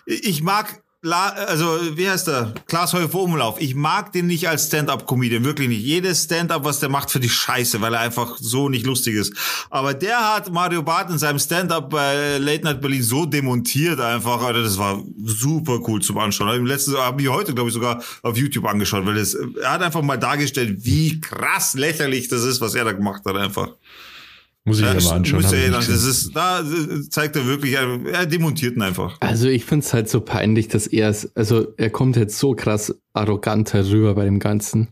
Ich mag La, also, wie heißt der? Klaas Häufer Umlauf. Ich mag den nicht als Stand-Up-Comedian, wirklich nicht. Jedes Stand-Up, was der macht, für die Scheiße, weil er einfach so nicht lustig ist. Aber der hat Mario Barth in seinem Stand-Up bei Late Night Berlin so demontiert einfach, Alter, das war super cool zum Anschauen. Im letzten habe ich heute, glaube ich, sogar auf YouTube angeschaut, weil es, er hat einfach mal dargestellt, wie krass lächerlich das ist, was er da gemacht hat, einfach. Muss ich ja, mir mal anschauen. Muss ja, das ist, da zeigt er wirklich, er demontiert ihn einfach. Also ich finde es halt so peinlich, dass er es, also er kommt jetzt so krass arrogant herüber bei dem Ganzen.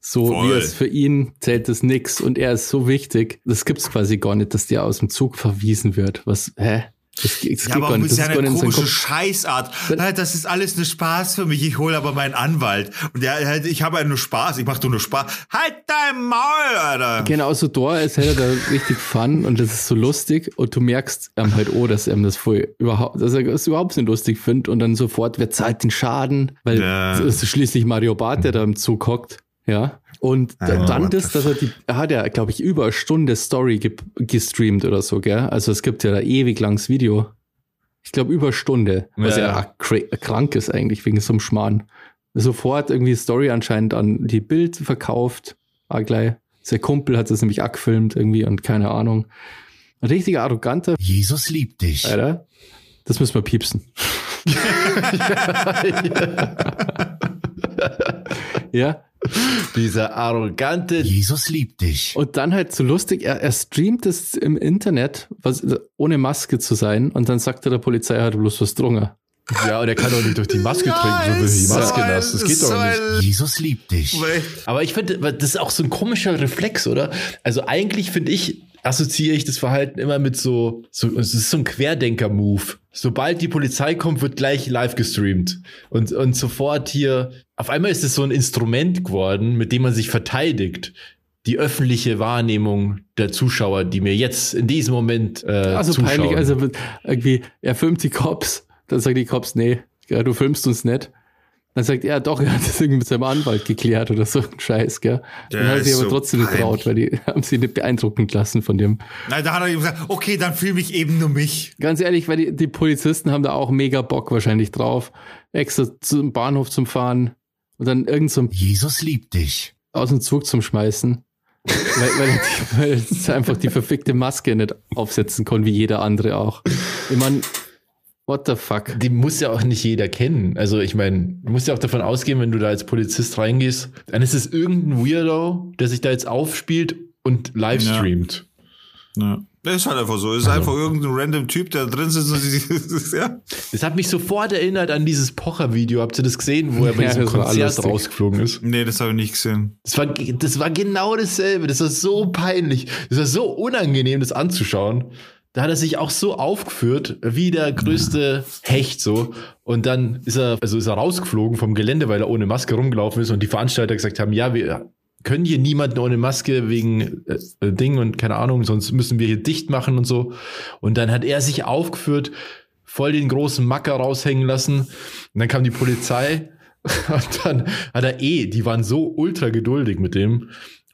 So Voll. wie es für ihn zählt es nix und er ist so wichtig. Das gibt's quasi gar nicht, dass der aus dem Zug verwiesen wird. Was, hä? Das, das ja, aber auch ist ja eine komische Scheißart. Das ist alles nur Spaß für mich. Ich hole aber meinen Anwalt. Und der halt, ich habe ja nur Spaß. Ich mache nur Spaß. Halt dein Maul, Alter. Genau, so da ist halt da richtig Fun und das ist so lustig. Und du merkst ähm, halt, oh, dass er das voll überhaupt, dass er das überhaupt nicht lustig findet. Und dann sofort, wer zahlt den Schaden? Weil ja. es ist schließlich Mario Barth, der da im Zug hockt. Ja. Und ja, dann das, dass er die, er hat ja, glaube ich, über eine Stunde Story ge gestreamt oder so, gell? Also es gibt ja da ewig langes Video. Ich glaube über eine Stunde, was ja, ja krank ist eigentlich wegen so einem Schmarrn. Sofort irgendwie Story anscheinend an die Bild verkauft, ah, gleich. Sein Kumpel hat das nämlich abgefilmt irgendwie und keine Ahnung. Ein richtiger arroganter. Jesus liebt dich. Alter, das müssen wir piepsen. ja. Dieser arrogante. Jesus liebt dich. Und dann halt so lustig, er, er streamt es im Internet, was, ohne Maske zu sein, und dann sagt er der Polizei, er hat bloß was drungen. Ja, und er kann doch nicht durch die Maske trinken, so wie die Maske nass. Das geht doch nicht. Jesus liebt dich. Aber ich finde, das ist auch so ein komischer Reflex, oder? Also eigentlich finde ich, assoziiere ich das Verhalten immer mit so, so es ist so ein Querdenker-Move. Sobald die Polizei kommt, wird gleich live gestreamt. Und, und sofort hier, auf einmal ist es so ein Instrument geworden, mit dem man sich verteidigt. Die öffentliche Wahrnehmung der Zuschauer, die mir jetzt in diesem Moment äh, Also zuschauen. peinlich, also irgendwie, er filmt die Cops, dann sagen die Cops, nee, ja, du filmst uns nicht. Dann sagt er, doch, er hat das irgendwie mit seinem Anwalt geklärt oder so ein Scheiß, gell? Dann hat sie aber so trotzdem getraut, weil die haben sie nicht beeindrucken lassen von dem. Nein, da hat er ihm gesagt, okay, dann filme ich eben nur mich. Ganz ehrlich, weil die, die Polizisten haben da auch mega Bock wahrscheinlich drauf, extra zum Bahnhof zum Fahren und dann irgend so Jesus liebt dich. Aus dem Zug zum Schmeißen. weil, weil, weil es einfach die verfickte Maske nicht aufsetzen konnte, wie jeder andere auch. Ich meine, What the fuck? Die muss ja auch nicht jeder kennen. Also ich meine, du musst ja auch davon ausgehen, wenn du da als Polizist reingehst, dann ist es irgendein Weirdo, der sich da jetzt aufspielt und live streamt. Ja. Das ist halt einfach so. Es ist also. einfach irgendein random Typ, der drin sitzt und ja. Das hat mich sofort erinnert an dieses Pocher-Video. Habt ihr das gesehen, wo er bei ja, diesem Konzert rausgeflogen ist? Nee, das habe ich nicht gesehen. Das war, das war genau dasselbe. Das war so peinlich. Das war so unangenehm, das anzuschauen. Da hat er sich auch so aufgeführt, wie der größte Hecht so. Und dann ist er, also ist er rausgeflogen vom Gelände, weil er ohne Maske rumgelaufen ist und die Veranstalter gesagt haben, ja, wir können hier niemanden ohne Maske wegen äh, äh, Ding und keine Ahnung, sonst müssen wir hier dicht machen und so. Und dann hat er sich aufgeführt, voll den großen Macker raushängen lassen. Und dann kam die Polizei und dann hat er eh, die waren so ultra geduldig mit dem.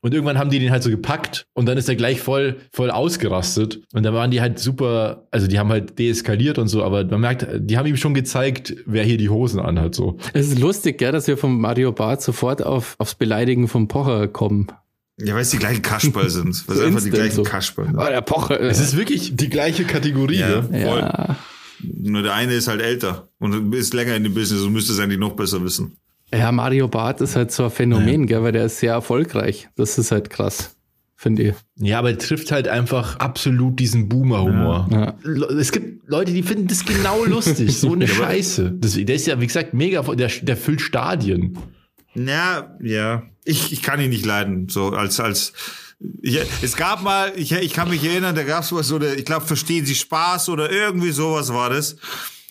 Und irgendwann haben die den halt so gepackt und dann ist er gleich voll, voll ausgerastet. Und da waren die halt super, also die haben halt deeskaliert und so, aber man merkt, die haben ihm schon gezeigt, wer hier die Hosen anhat, so. Es ist lustig, gell, dass wir vom Mario Barth sofort auf, aufs Beleidigen vom Pocher kommen. Ja, weil es die gleichen Kasperl sind. Weil es einfach die gleichen so. Kasperl sind. Oh, der Pocher. Es ist wirklich die gleiche Kategorie, ja. Ne? Voll. Ja. Nur der eine ist halt älter und ist länger in dem Business und müsste es eigentlich noch besser wissen. Ja, Mario Barth ist halt so ein Phänomen, ja. gell, weil der ist sehr erfolgreich. Das ist halt krass, finde ich. Ja, aber er trifft halt einfach absolut diesen Boomer-Humor. Ja. Ja. Es gibt Leute, die finden das genau lustig. So eine Scheiße. Das, der ist ja, wie gesagt, mega, der, der füllt Stadien. Ja, ja. Ich, ich kann ihn nicht leiden. So als, als, ich, es gab mal, ich, ich kann mich erinnern, da gab es was so, ich glaube, verstehen Sie Spaß oder irgendwie sowas war das.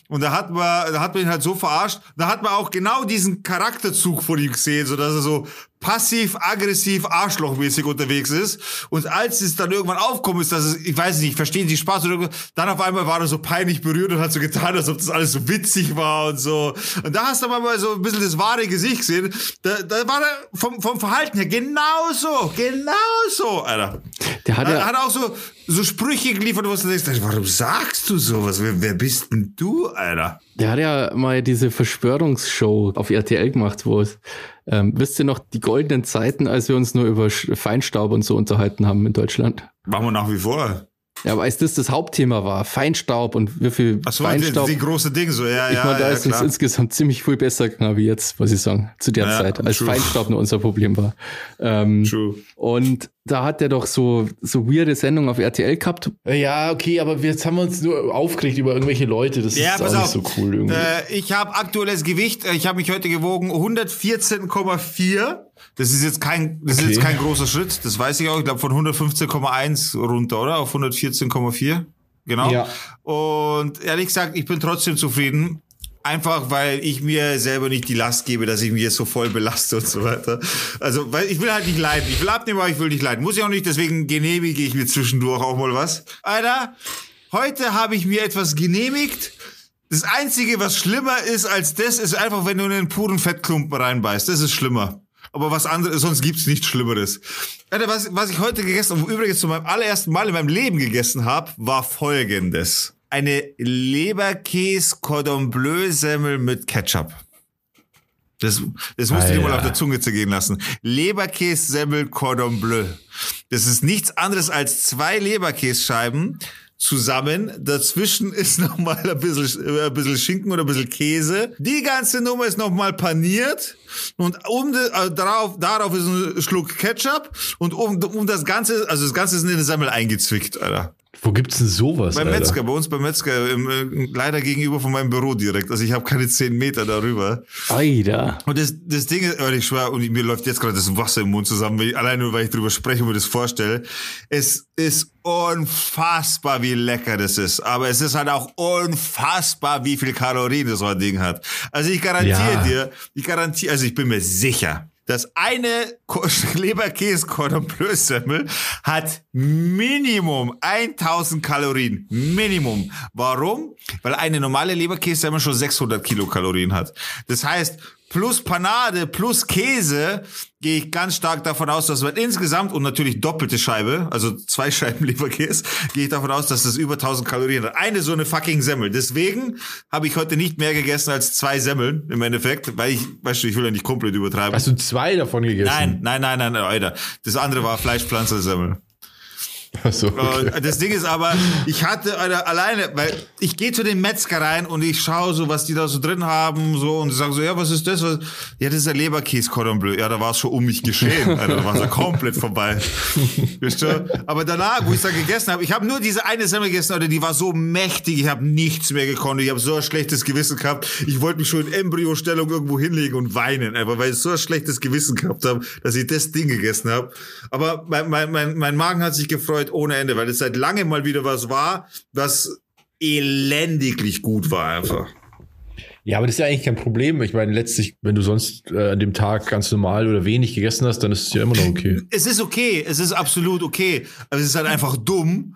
Und da hat man, da hat man ihn halt so verarscht. Da hat man auch genau diesen Charakterzug von ihm gesehen, so dass er so passiv-aggressiv arschlochmäßig unterwegs ist. Und als es dann irgendwann aufkommt, ist, dass es, ich weiß nicht, verstehen Sie Spaß oder dann auf einmal war er so peinlich berührt und hat so getan, als ob das alles so witzig war und so. Und da hast du mal so ein bisschen das wahre Gesicht gesehen. Da, da war er vom, vom Verhalten her genauso, genauso, Alter. Der hat, ja hat auch so, so Sprüche geliefert, wo du denkst, warum sagst du sowas? Wer, wer bist denn du, Alter? Der hat ja mal diese Verschwörungsshow auf RTL gemacht, wo es ähm, wisst ihr noch die goldenen Zeiten, als wir uns nur über Feinstaub und so unterhalten haben in Deutschland? Machen wir nach wie vor. Ja, weil das das Hauptthema war, Feinstaub und wie viel Ach so, Feinstaub. Die, die große Ding so, ja, ich ja. Ich meine, da ja, ist es insgesamt ziemlich viel besser gegangen wie jetzt, muss ich sagen, zu der ja, Zeit, als true. Feinstaub nur unser Problem war. Ähm, true. Und da hat er doch so, so weirde Sendungen auf RTL gehabt. Ja, okay, aber jetzt haben wir uns nur aufgeregt über irgendwelche Leute. Das ja, ist auch auf. nicht so cool irgendwie. Äh, ich habe aktuelles Gewicht, ich habe mich heute gewogen, 114,4. Das ist jetzt kein, das okay. ist jetzt kein großer Schritt, das weiß ich auch. Ich glaube von 115,1 runter, oder? Auf 114,4. Genau. Ja. Und ehrlich gesagt, ich bin trotzdem zufrieden. Einfach weil ich mir selber nicht die Last gebe, dass ich mich jetzt so voll belaste und so weiter. Also, weil ich will halt nicht leiden. Ich will abnehmen, aber ich will nicht leiden. Muss ich auch nicht, deswegen genehmige ich mir zwischendurch auch mal was. Alter, heute habe ich mir etwas genehmigt. Das Einzige, was schlimmer ist als das, ist einfach, wenn du in einen puren Fettklumpen reinbeißt. Das ist schlimmer. Aber was anderes, sonst gibt's nichts Schlimmeres. Alter, was, was ich heute gegessen habe, übrigens zu meinem allerersten Mal in meinem Leben gegessen habe, war folgendes eine Leberkäse Cordon Bleu Semmel mit Ketchup. Das, das musst du dir mal auf der Zunge zergehen lassen. Leberkäse Semmel Cordon Bleu. Das ist nichts anderes als zwei Leberkässcheiben zusammen. Dazwischen ist nochmal ein bisschen, ein bisschen Schinken oder ein bisschen Käse. Die ganze Nummer ist nochmal paniert. Und um de, äh, darauf, darauf ist ein Schluck Ketchup. Und um, um das Ganze, also das Ganze ist in eine Semmel eingezwickt, Alter. Wo gibt's denn sowas? Beim Metzger, bei uns beim Metzger, im, äh, leider gegenüber von meinem Büro direkt. Also ich habe keine zehn Meter darüber. Alter. Und das, das Ding ist, ich schwör, und mir läuft jetzt gerade das Wasser im Mund zusammen, ich, allein nur, weil ich drüber spreche und mir das vorstelle. Es ist unfassbar, wie lecker das ist. Aber es ist halt auch unfassbar, wie viel Kalorien das so ein Ding hat. Also ich garantiere ja. dir, ich garantiere, also ich bin mir sicher, das eine Leberkäse Cordon Bleu Semmel hat Minimum 1000 Kalorien. Minimum. Warum? Weil eine normale Leberkäse Semmel schon 600 Kilokalorien hat. Das heißt, plus Panade plus Käse gehe ich ganz stark davon aus, dass man insgesamt und natürlich doppelte Scheibe, also zwei Scheiben Leberkäse, gehe ich davon aus, dass das über 1000 Kalorien hat. Eine so eine fucking Semmel. Deswegen habe ich heute nicht mehr gegessen als zwei Semmeln im Endeffekt, weil ich, weißt du, ich will ja nicht komplett übertreiben. Hast du zwei davon gegessen? Nein, nein, nein, nein, Alter. Das andere war Fleischpflanzer Semmel. So, okay. Das Ding ist aber, ich hatte eine, alleine, weil ich gehe zu den Metzger rein und ich schaue so, was die da so drin haben, so und sagen so, ja, was ist das? Was? Ja, das ist der Leberkäse Cordon Bleu. Ja, da war es schon um mich geschehen. Alter, da war es ja komplett vorbei. Weißt du? Aber danach, wo ich da gegessen habe, ich habe nur diese eine Semmel gegessen, Alter, die war so mächtig, ich habe nichts mehr gekonnt. Ich habe so ein schlechtes Gewissen gehabt. Ich wollte mich schon in Embryostellung irgendwo hinlegen und weinen, einfach weil ich so ein schlechtes Gewissen gehabt habe, dass ich das Ding gegessen habe. Aber mein, mein, mein, mein Magen hat sich gefreut ohne Ende, weil es seit langem mal wieder was war, was elendiglich gut war einfach. Ja, aber das ist ja eigentlich kein Problem. Ich meine, letztlich, wenn du sonst äh, an dem Tag ganz normal oder wenig gegessen hast, dann ist es ja immer noch okay. Es ist okay, es ist absolut okay. Aber es ist halt einfach dumm.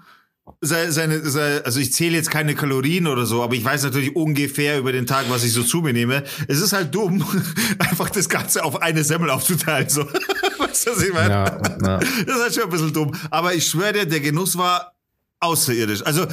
Seine, seine, also ich zähle jetzt keine Kalorien oder so, aber ich weiß natürlich ungefähr über den Tag, was ich so zu mir nehme. Es ist halt dumm, einfach das Ganze auf eine Semmel aufzuteilen. So. weißt du, was ich meine? Ja, ja. Das ist halt schon ein bisschen dumm. Aber ich schwöre dir, der Genuss war außerirdisch. Also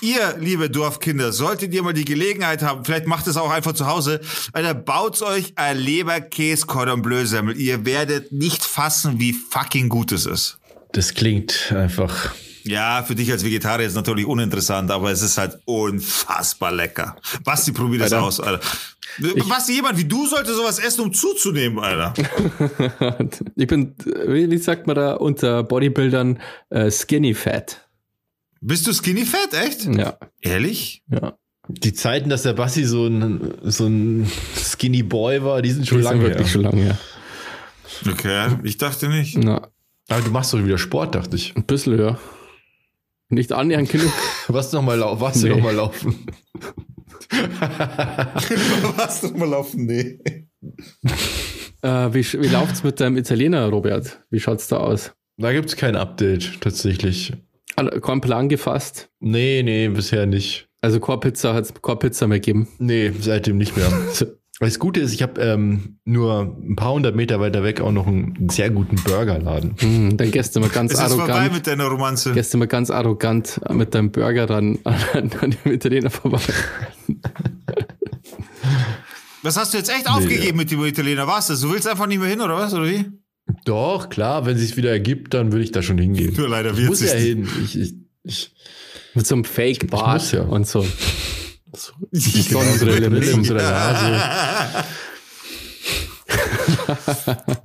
Ihr, liebe Dorfkinder, solltet ihr mal die Gelegenheit haben, vielleicht macht es auch einfach zu Hause, Alter, baut euch ein Leberkäse Cordon Bleu Semmel. Ihr werdet nicht fassen, wie fucking gut es ist. Das klingt einfach. Ja, für dich als Vegetarier ist natürlich uninteressant, aber es ist halt unfassbar lecker. Basti, probier das Alter. aus, Alter. Ich, Basti, jemand wie du sollte sowas essen, um zuzunehmen, Alter. ich bin, wie sagt man da unter Bodybuildern, uh, skinny fat. Bist du skinny fat, echt? Ja. Ehrlich? Ja. Die Zeiten, dass der Bassi so ein, so ein Skinny Boy war, die sind schon die lange sind wirklich her. schon lange her. Okay, ich dachte nicht. Na. Aber du machst doch wieder Sport, dachte ich. Ein bisschen, ja. Nicht annähernd genug. Was noch mal, was nee. noch mal laufen? was noch mal laufen? Nee. Äh, wie wie läuft's mit deinem Italiener, Robert? Wie schaut's da aus? Da gibt's kein Update, tatsächlich. Kein Plan gefasst? Nee, nee, bisher nicht. Also Core-Pizza hat es Core-Pizza mehr gegeben? Nee, seitdem nicht mehr. Das Gute ist, ich habe ähm, nur ein paar hundert Meter weiter weg auch noch einen sehr guten Burgerladen. Mm, dann gehst du mal ganz es arrogant. Ist vorbei mit deiner Romanze. Gehst du mal ganz arrogant mit deinem Burger dann an, an dem Italiener vorbei. Was hast du jetzt echt nee, aufgegeben ja. mit dem Italiener? Was? Du willst einfach nicht mehr hin, oder was? Oder wie? Doch, klar, wenn sich wieder ergibt, dann würde ich da schon hingehen. Nur leider wird es ja hin. Ich, ich, ich, mit so einem Fake-Bart ja. und so. Die Sonnenbrille mit unserer Nase.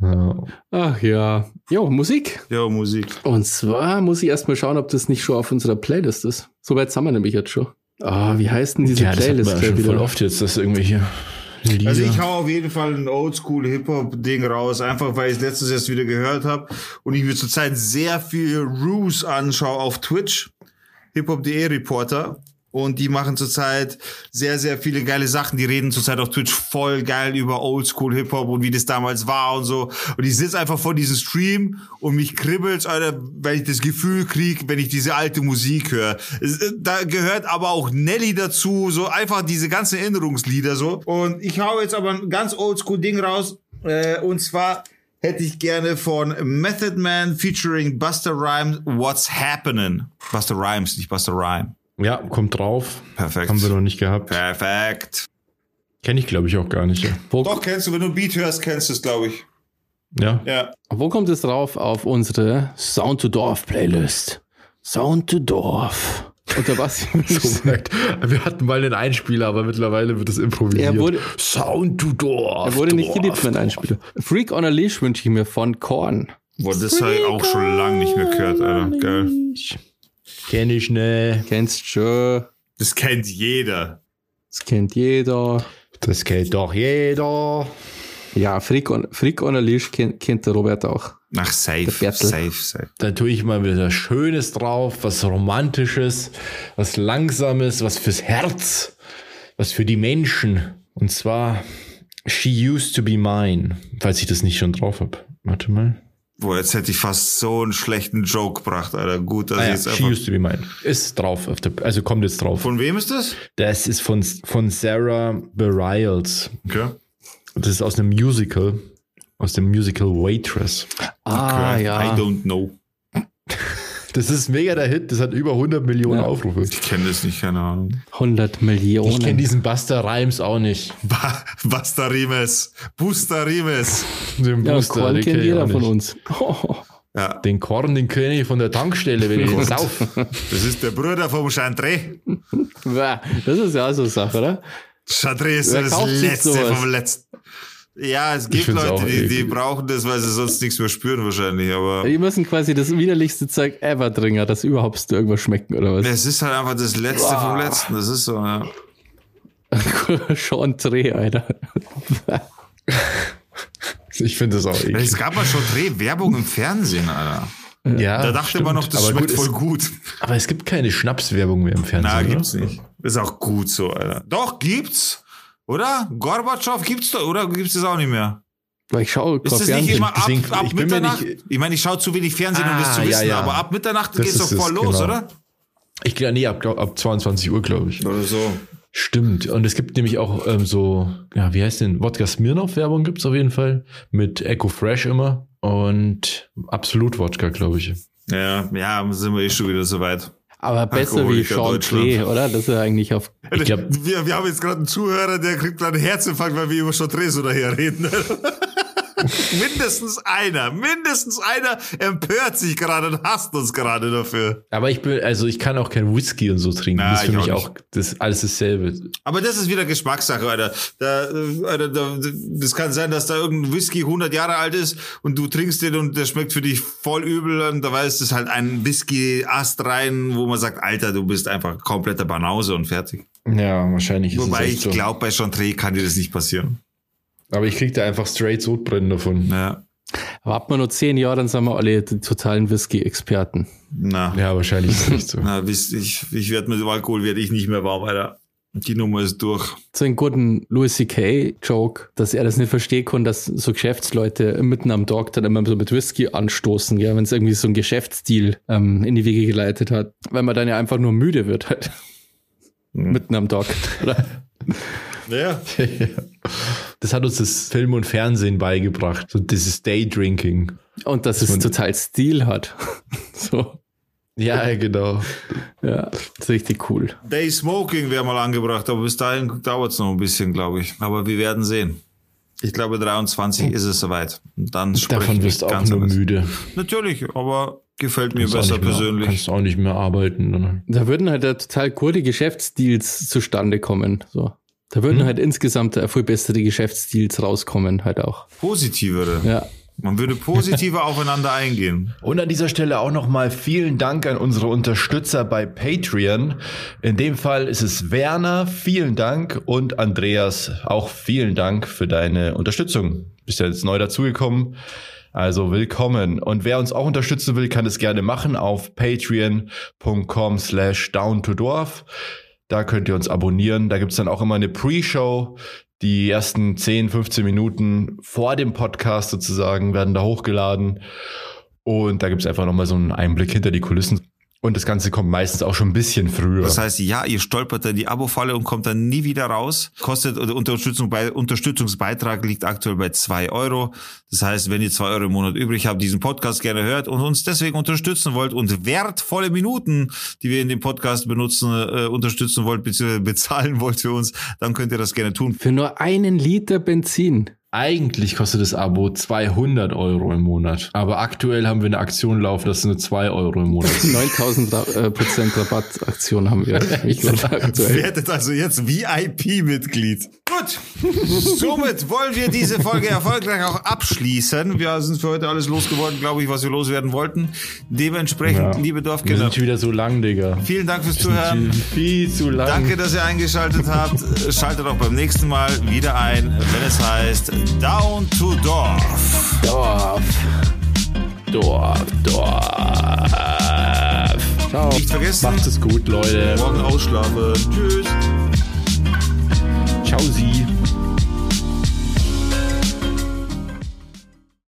Ach ja. Jo, Musik. Ja, Musik. Und zwar muss ich erstmal schauen, ob das nicht schon auf unserer Playlist ist. So weit haben wir nämlich jetzt schon. Ah, oh, wie heißt denn diese ja, Playlist? Das schon voll oft jetzt, dass irgendwie hier Lieder. Also ich hau auf jeden Fall ein Oldschool Hip-Hop-Ding raus, einfach weil ich es letztes erst wieder gehört habe und ich mir zurzeit sehr viel Ruse anschaue auf Twitch. Hip-Hop.de Reporter. Und die machen zurzeit sehr, sehr viele geile Sachen. Die reden zurzeit auf Twitch voll geil über Oldschool Hip-Hop und wie das damals war und so. Und ich sitze einfach vor diesem Stream und mich kribbelt's, Alter, weil ich das Gefühl krieg, wenn ich diese alte Musik höre. Äh, da gehört aber auch Nelly dazu, so einfach diese ganzen Erinnerungslieder so. Und ich hau jetzt aber ein ganz Oldschool Ding raus. Äh, und zwar hätte ich gerne von Method Man featuring Buster Rhymes What's Happening. Buster Rhymes, nicht Buster Rhyme. Ja, kommt drauf. Perfekt. Haben wir noch nicht gehabt. Perfekt. Kenne ich, glaube ich, auch gar nicht. Ja. Doch, kennst du, wenn du Beat hörst, kennst du es, glaube ich. Ja. ja. Wo kommt es drauf? Auf unsere Sound to Dorf Playlist. Sound to Dorf. Unter was? so wir hatten mal einen Einspieler, aber mittlerweile wird es improvisiert. Er wurde, Sound to Dorf. Er wurde nicht geliebt mit Einspieler. Freak on a Leash wünsche ich mir von Korn. Boah, das habe ich auch schon lange nicht mehr gehört, Alter. Geil. Kenn ich ne. Kennst schon. Das kennt jeder. Das kennt jeder. Das kennt doch jeder. Ja, Frick on, Frick on a Leash kennt, kennt der Robert auch. Ach, safe, safe, safe. Da tue ich mal wieder Schönes drauf, was Romantisches, was Langsames, was fürs Herz, was für die Menschen. Und zwar She Used to Be Mine, falls ich das nicht schon drauf habe. Warte mal. Boah, jetzt hätte ich fast so einen schlechten Joke gebracht, Alter. Gut, dass ah, ja, jetzt She used to be mine. Ist drauf, auf der, also kommt jetzt drauf. Von wem ist das? Das ist von, von Sarah Bareilles. Okay. Das ist aus einem Musical, aus dem Musical Waitress. Ah, okay. ja. I don't know. Das ist mega der Hit, das hat über 100 Millionen ja. Aufrufe. Ich kenne das nicht, keine Ahnung. 100 Millionen. Ich kenne diesen Buster Rhymes auch nicht. Ba Buster Rimes. Buster Rimes. Den Buster, ja, den kennt jeder von uns. Oh. Ja. Den Korn, den kenne ich von der Tankstelle, wenn ich sauf. Das ist der Bruder vom Chantre. das ist ja auch so eine Sache, oder? Chantre ist Wer das Letzte vom Letzten. Ja, es gibt Leute, die, die brauchen das, weil sie sonst nichts mehr spüren wahrscheinlich, aber. Die müssen quasi das widerlichste Zeug ever trinken, das überhaupt irgendwas schmecken, oder was? Es ist halt einfach das Letzte wow. vom Letzten, das ist so, ja. Chantre, Alter. Ich finde das auch eklig. Es gab mal schon Drehwerbung im Fernsehen, Alter. Ja, da dachte stimmt. man noch, das aber schmeckt gut, voll es, gut. Aber es gibt keine Schnapswerbung mehr im Fernsehen. Na, gibt's oder? nicht. Ist auch gut so, Alter. Doch, gibt's. Oder? Gorbatschow gibt's doch, oder gibt's das auch nicht mehr? Ich schaue Ist das nicht immer ab, Deswegen, ab ich Mitternacht? Nicht, ich meine, ich schaue zu wenig Fernsehen, ah, um das zu wissen, ja, ja. aber ab Mitternacht das geht's doch voll los, genau. oder? Ich glaube, nee, ab, ab 22 Uhr, glaube ich. Oder so. Stimmt. Und es gibt nämlich auch ähm, so, ja, wie heißt denn? Wodka Smirnoff Werbung gibt's auf jeden Fall. Mit Echo Fresh immer. Und Absolut Wodka, glaube ich. Ja, ja, sind wir eh schon wieder soweit. Aber besser wie Sean Trey, oder? Das ist ja eigentlich auf. Ich glaub, wir, wir haben jetzt gerade einen Zuhörer, der kriegt gerade einen Herzinfarkt, weil wir über Sean Trey so daher reden. mindestens einer, mindestens einer empört sich gerade und hasst uns gerade dafür. Aber ich bin, also ich kann auch kein Whisky und so trinken. Na, das ist für mich auch, auch das alles dasselbe. Aber das ist wieder Geschmackssache, Alter. Da, Alter, da, das kann sein, dass da irgendein Whisky 100 Jahre alt ist und du trinkst den und der schmeckt für dich voll übel und da weißt es halt ein Whisky-Ast rein, wo man sagt, Alter, du bist einfach kompletter Banause und fertig. Ja, wahrscheinlich. Wobei ich so. glaube, bei Chantre kann dir das nicht passieren. Aber ich krieg da einfach straight Sodbrennen davon. Ja. Aber ab wir nur zehn Jahre, dann sind wir alle die totalen Whisky-Experten. Na. Ja, wahrscheinlich ist nicht so. Na, ich, ich werde mit dem Alkohol werde ich nicht mehr warm, Alter. Die Nummer ist durch. So einen guten Louis C.K. Joke, dass er das nicht verstehen kann, dass so Geschäftsleute mitten am Tag dann immer so mit Whisky anstoßen, ja, wenn es irgendwie so ein Geschäftsstil ähm, in die Wege geleitet hat. Weil man dann ja einfach nur müde wird halt. Hm. Mitten am Tag. Oder? Ja. Das hat uns das Film und Fernsehen beigebracht. So dieses Daydrinking. Und dass, dass es total Stil hat. so. Ja, genau. Ja, das ist richtig cool. Day Smoking wäre mal angebracht, aber bis dahin dauert es noch ein bisschen, glaube ich. Aber wir werden sehen. Ich glaube, 23 ist es soweit. Und dann Davon wirst du auch nur anders. müde. Natürlich, aber gefällt mir besser persönlich. Kannst auch nicht mehr arbeiten. Dann. Da würden halt total coole Geschäftsdeals zustande kommen. So. Da würden hm. halt insgesamt viel bessere Geschäftsdeals rauskommen, halt auch. Positivere. Ja. Man würde positiver aufeinander eingehen. Und an dieser Stelle auch nochmal vielen Dank an unsere Unterstützer bei Patreon. In dem Fall ist es Werner, vielen Dank und Andreas, auch vielen Dank für deine Unterstützung. Bist ja jetzt neu dazugekommen. Also willkommen. Und wer uns auch unterstützen will, kann es gerne machen auf patreon.com slash down to dorf. Da könnt ihr uns abonnieren. Da gibt's dann auch immer eine Pre-Show. Die ersten 10, 15 Minuten vor dem Podcast sozusagen werden da hochgeladen. Und da gibt's einfach nochmal so einen Einblick hinter die Kulissen. Und das Ganze kommt meistens auch schon ein bisschen früher. Das heißt, ja, ihr stolpert dann die Abo-Falle und kommt dann nie wieder raus. Kostet oder Unterstützung bei, Unterstützungsbeitrag liegt aktuell bei zwei Euro. Das heißt, wenn ihr zwei Euro im Monat übrig habt, diesen Podcast gerne hört und uns deswegen unterstützen wollt und wertvolle Minuten, die wir in dem Podcast benutzen, äh, unterstützen wollt, bzw. bezahlen wollt für uns, dann könnt ihr das gerne tun. Für nur einen Liter Benzin. Eigentlich kostet das Abo 200 Euro im Monat. Aber aktuell haben wir eine Aktion laufen, das sind 2 Euro im Monat. 9000 äh, Prozent Rabattaktion haben wir. Ich. Werdet also jetzt VIP-Mitglied. Gut. Somit wollen wir diese Folge erfolgreich auch abschließen. Wir sind für heute alles losgeworden, glaube ich, was wir loswerden wollten. Dementsprechend, ja. liebe Dorfkinder. Wir sind wieder so lang, Digga. Vielen Dank fürs Zuhören. Viel zu lang. Danke, dass ihr eingeschaltet habt. Schaltet auch beim nächsten Mal wieder ein, wenn es heißt Down to Dorf. Dorf. Dorf, Dorf. Ciao. Nicht vergessen. Macht es gut, Leute. Morgen ausschlafen. Tschüss. Ciao, Sie.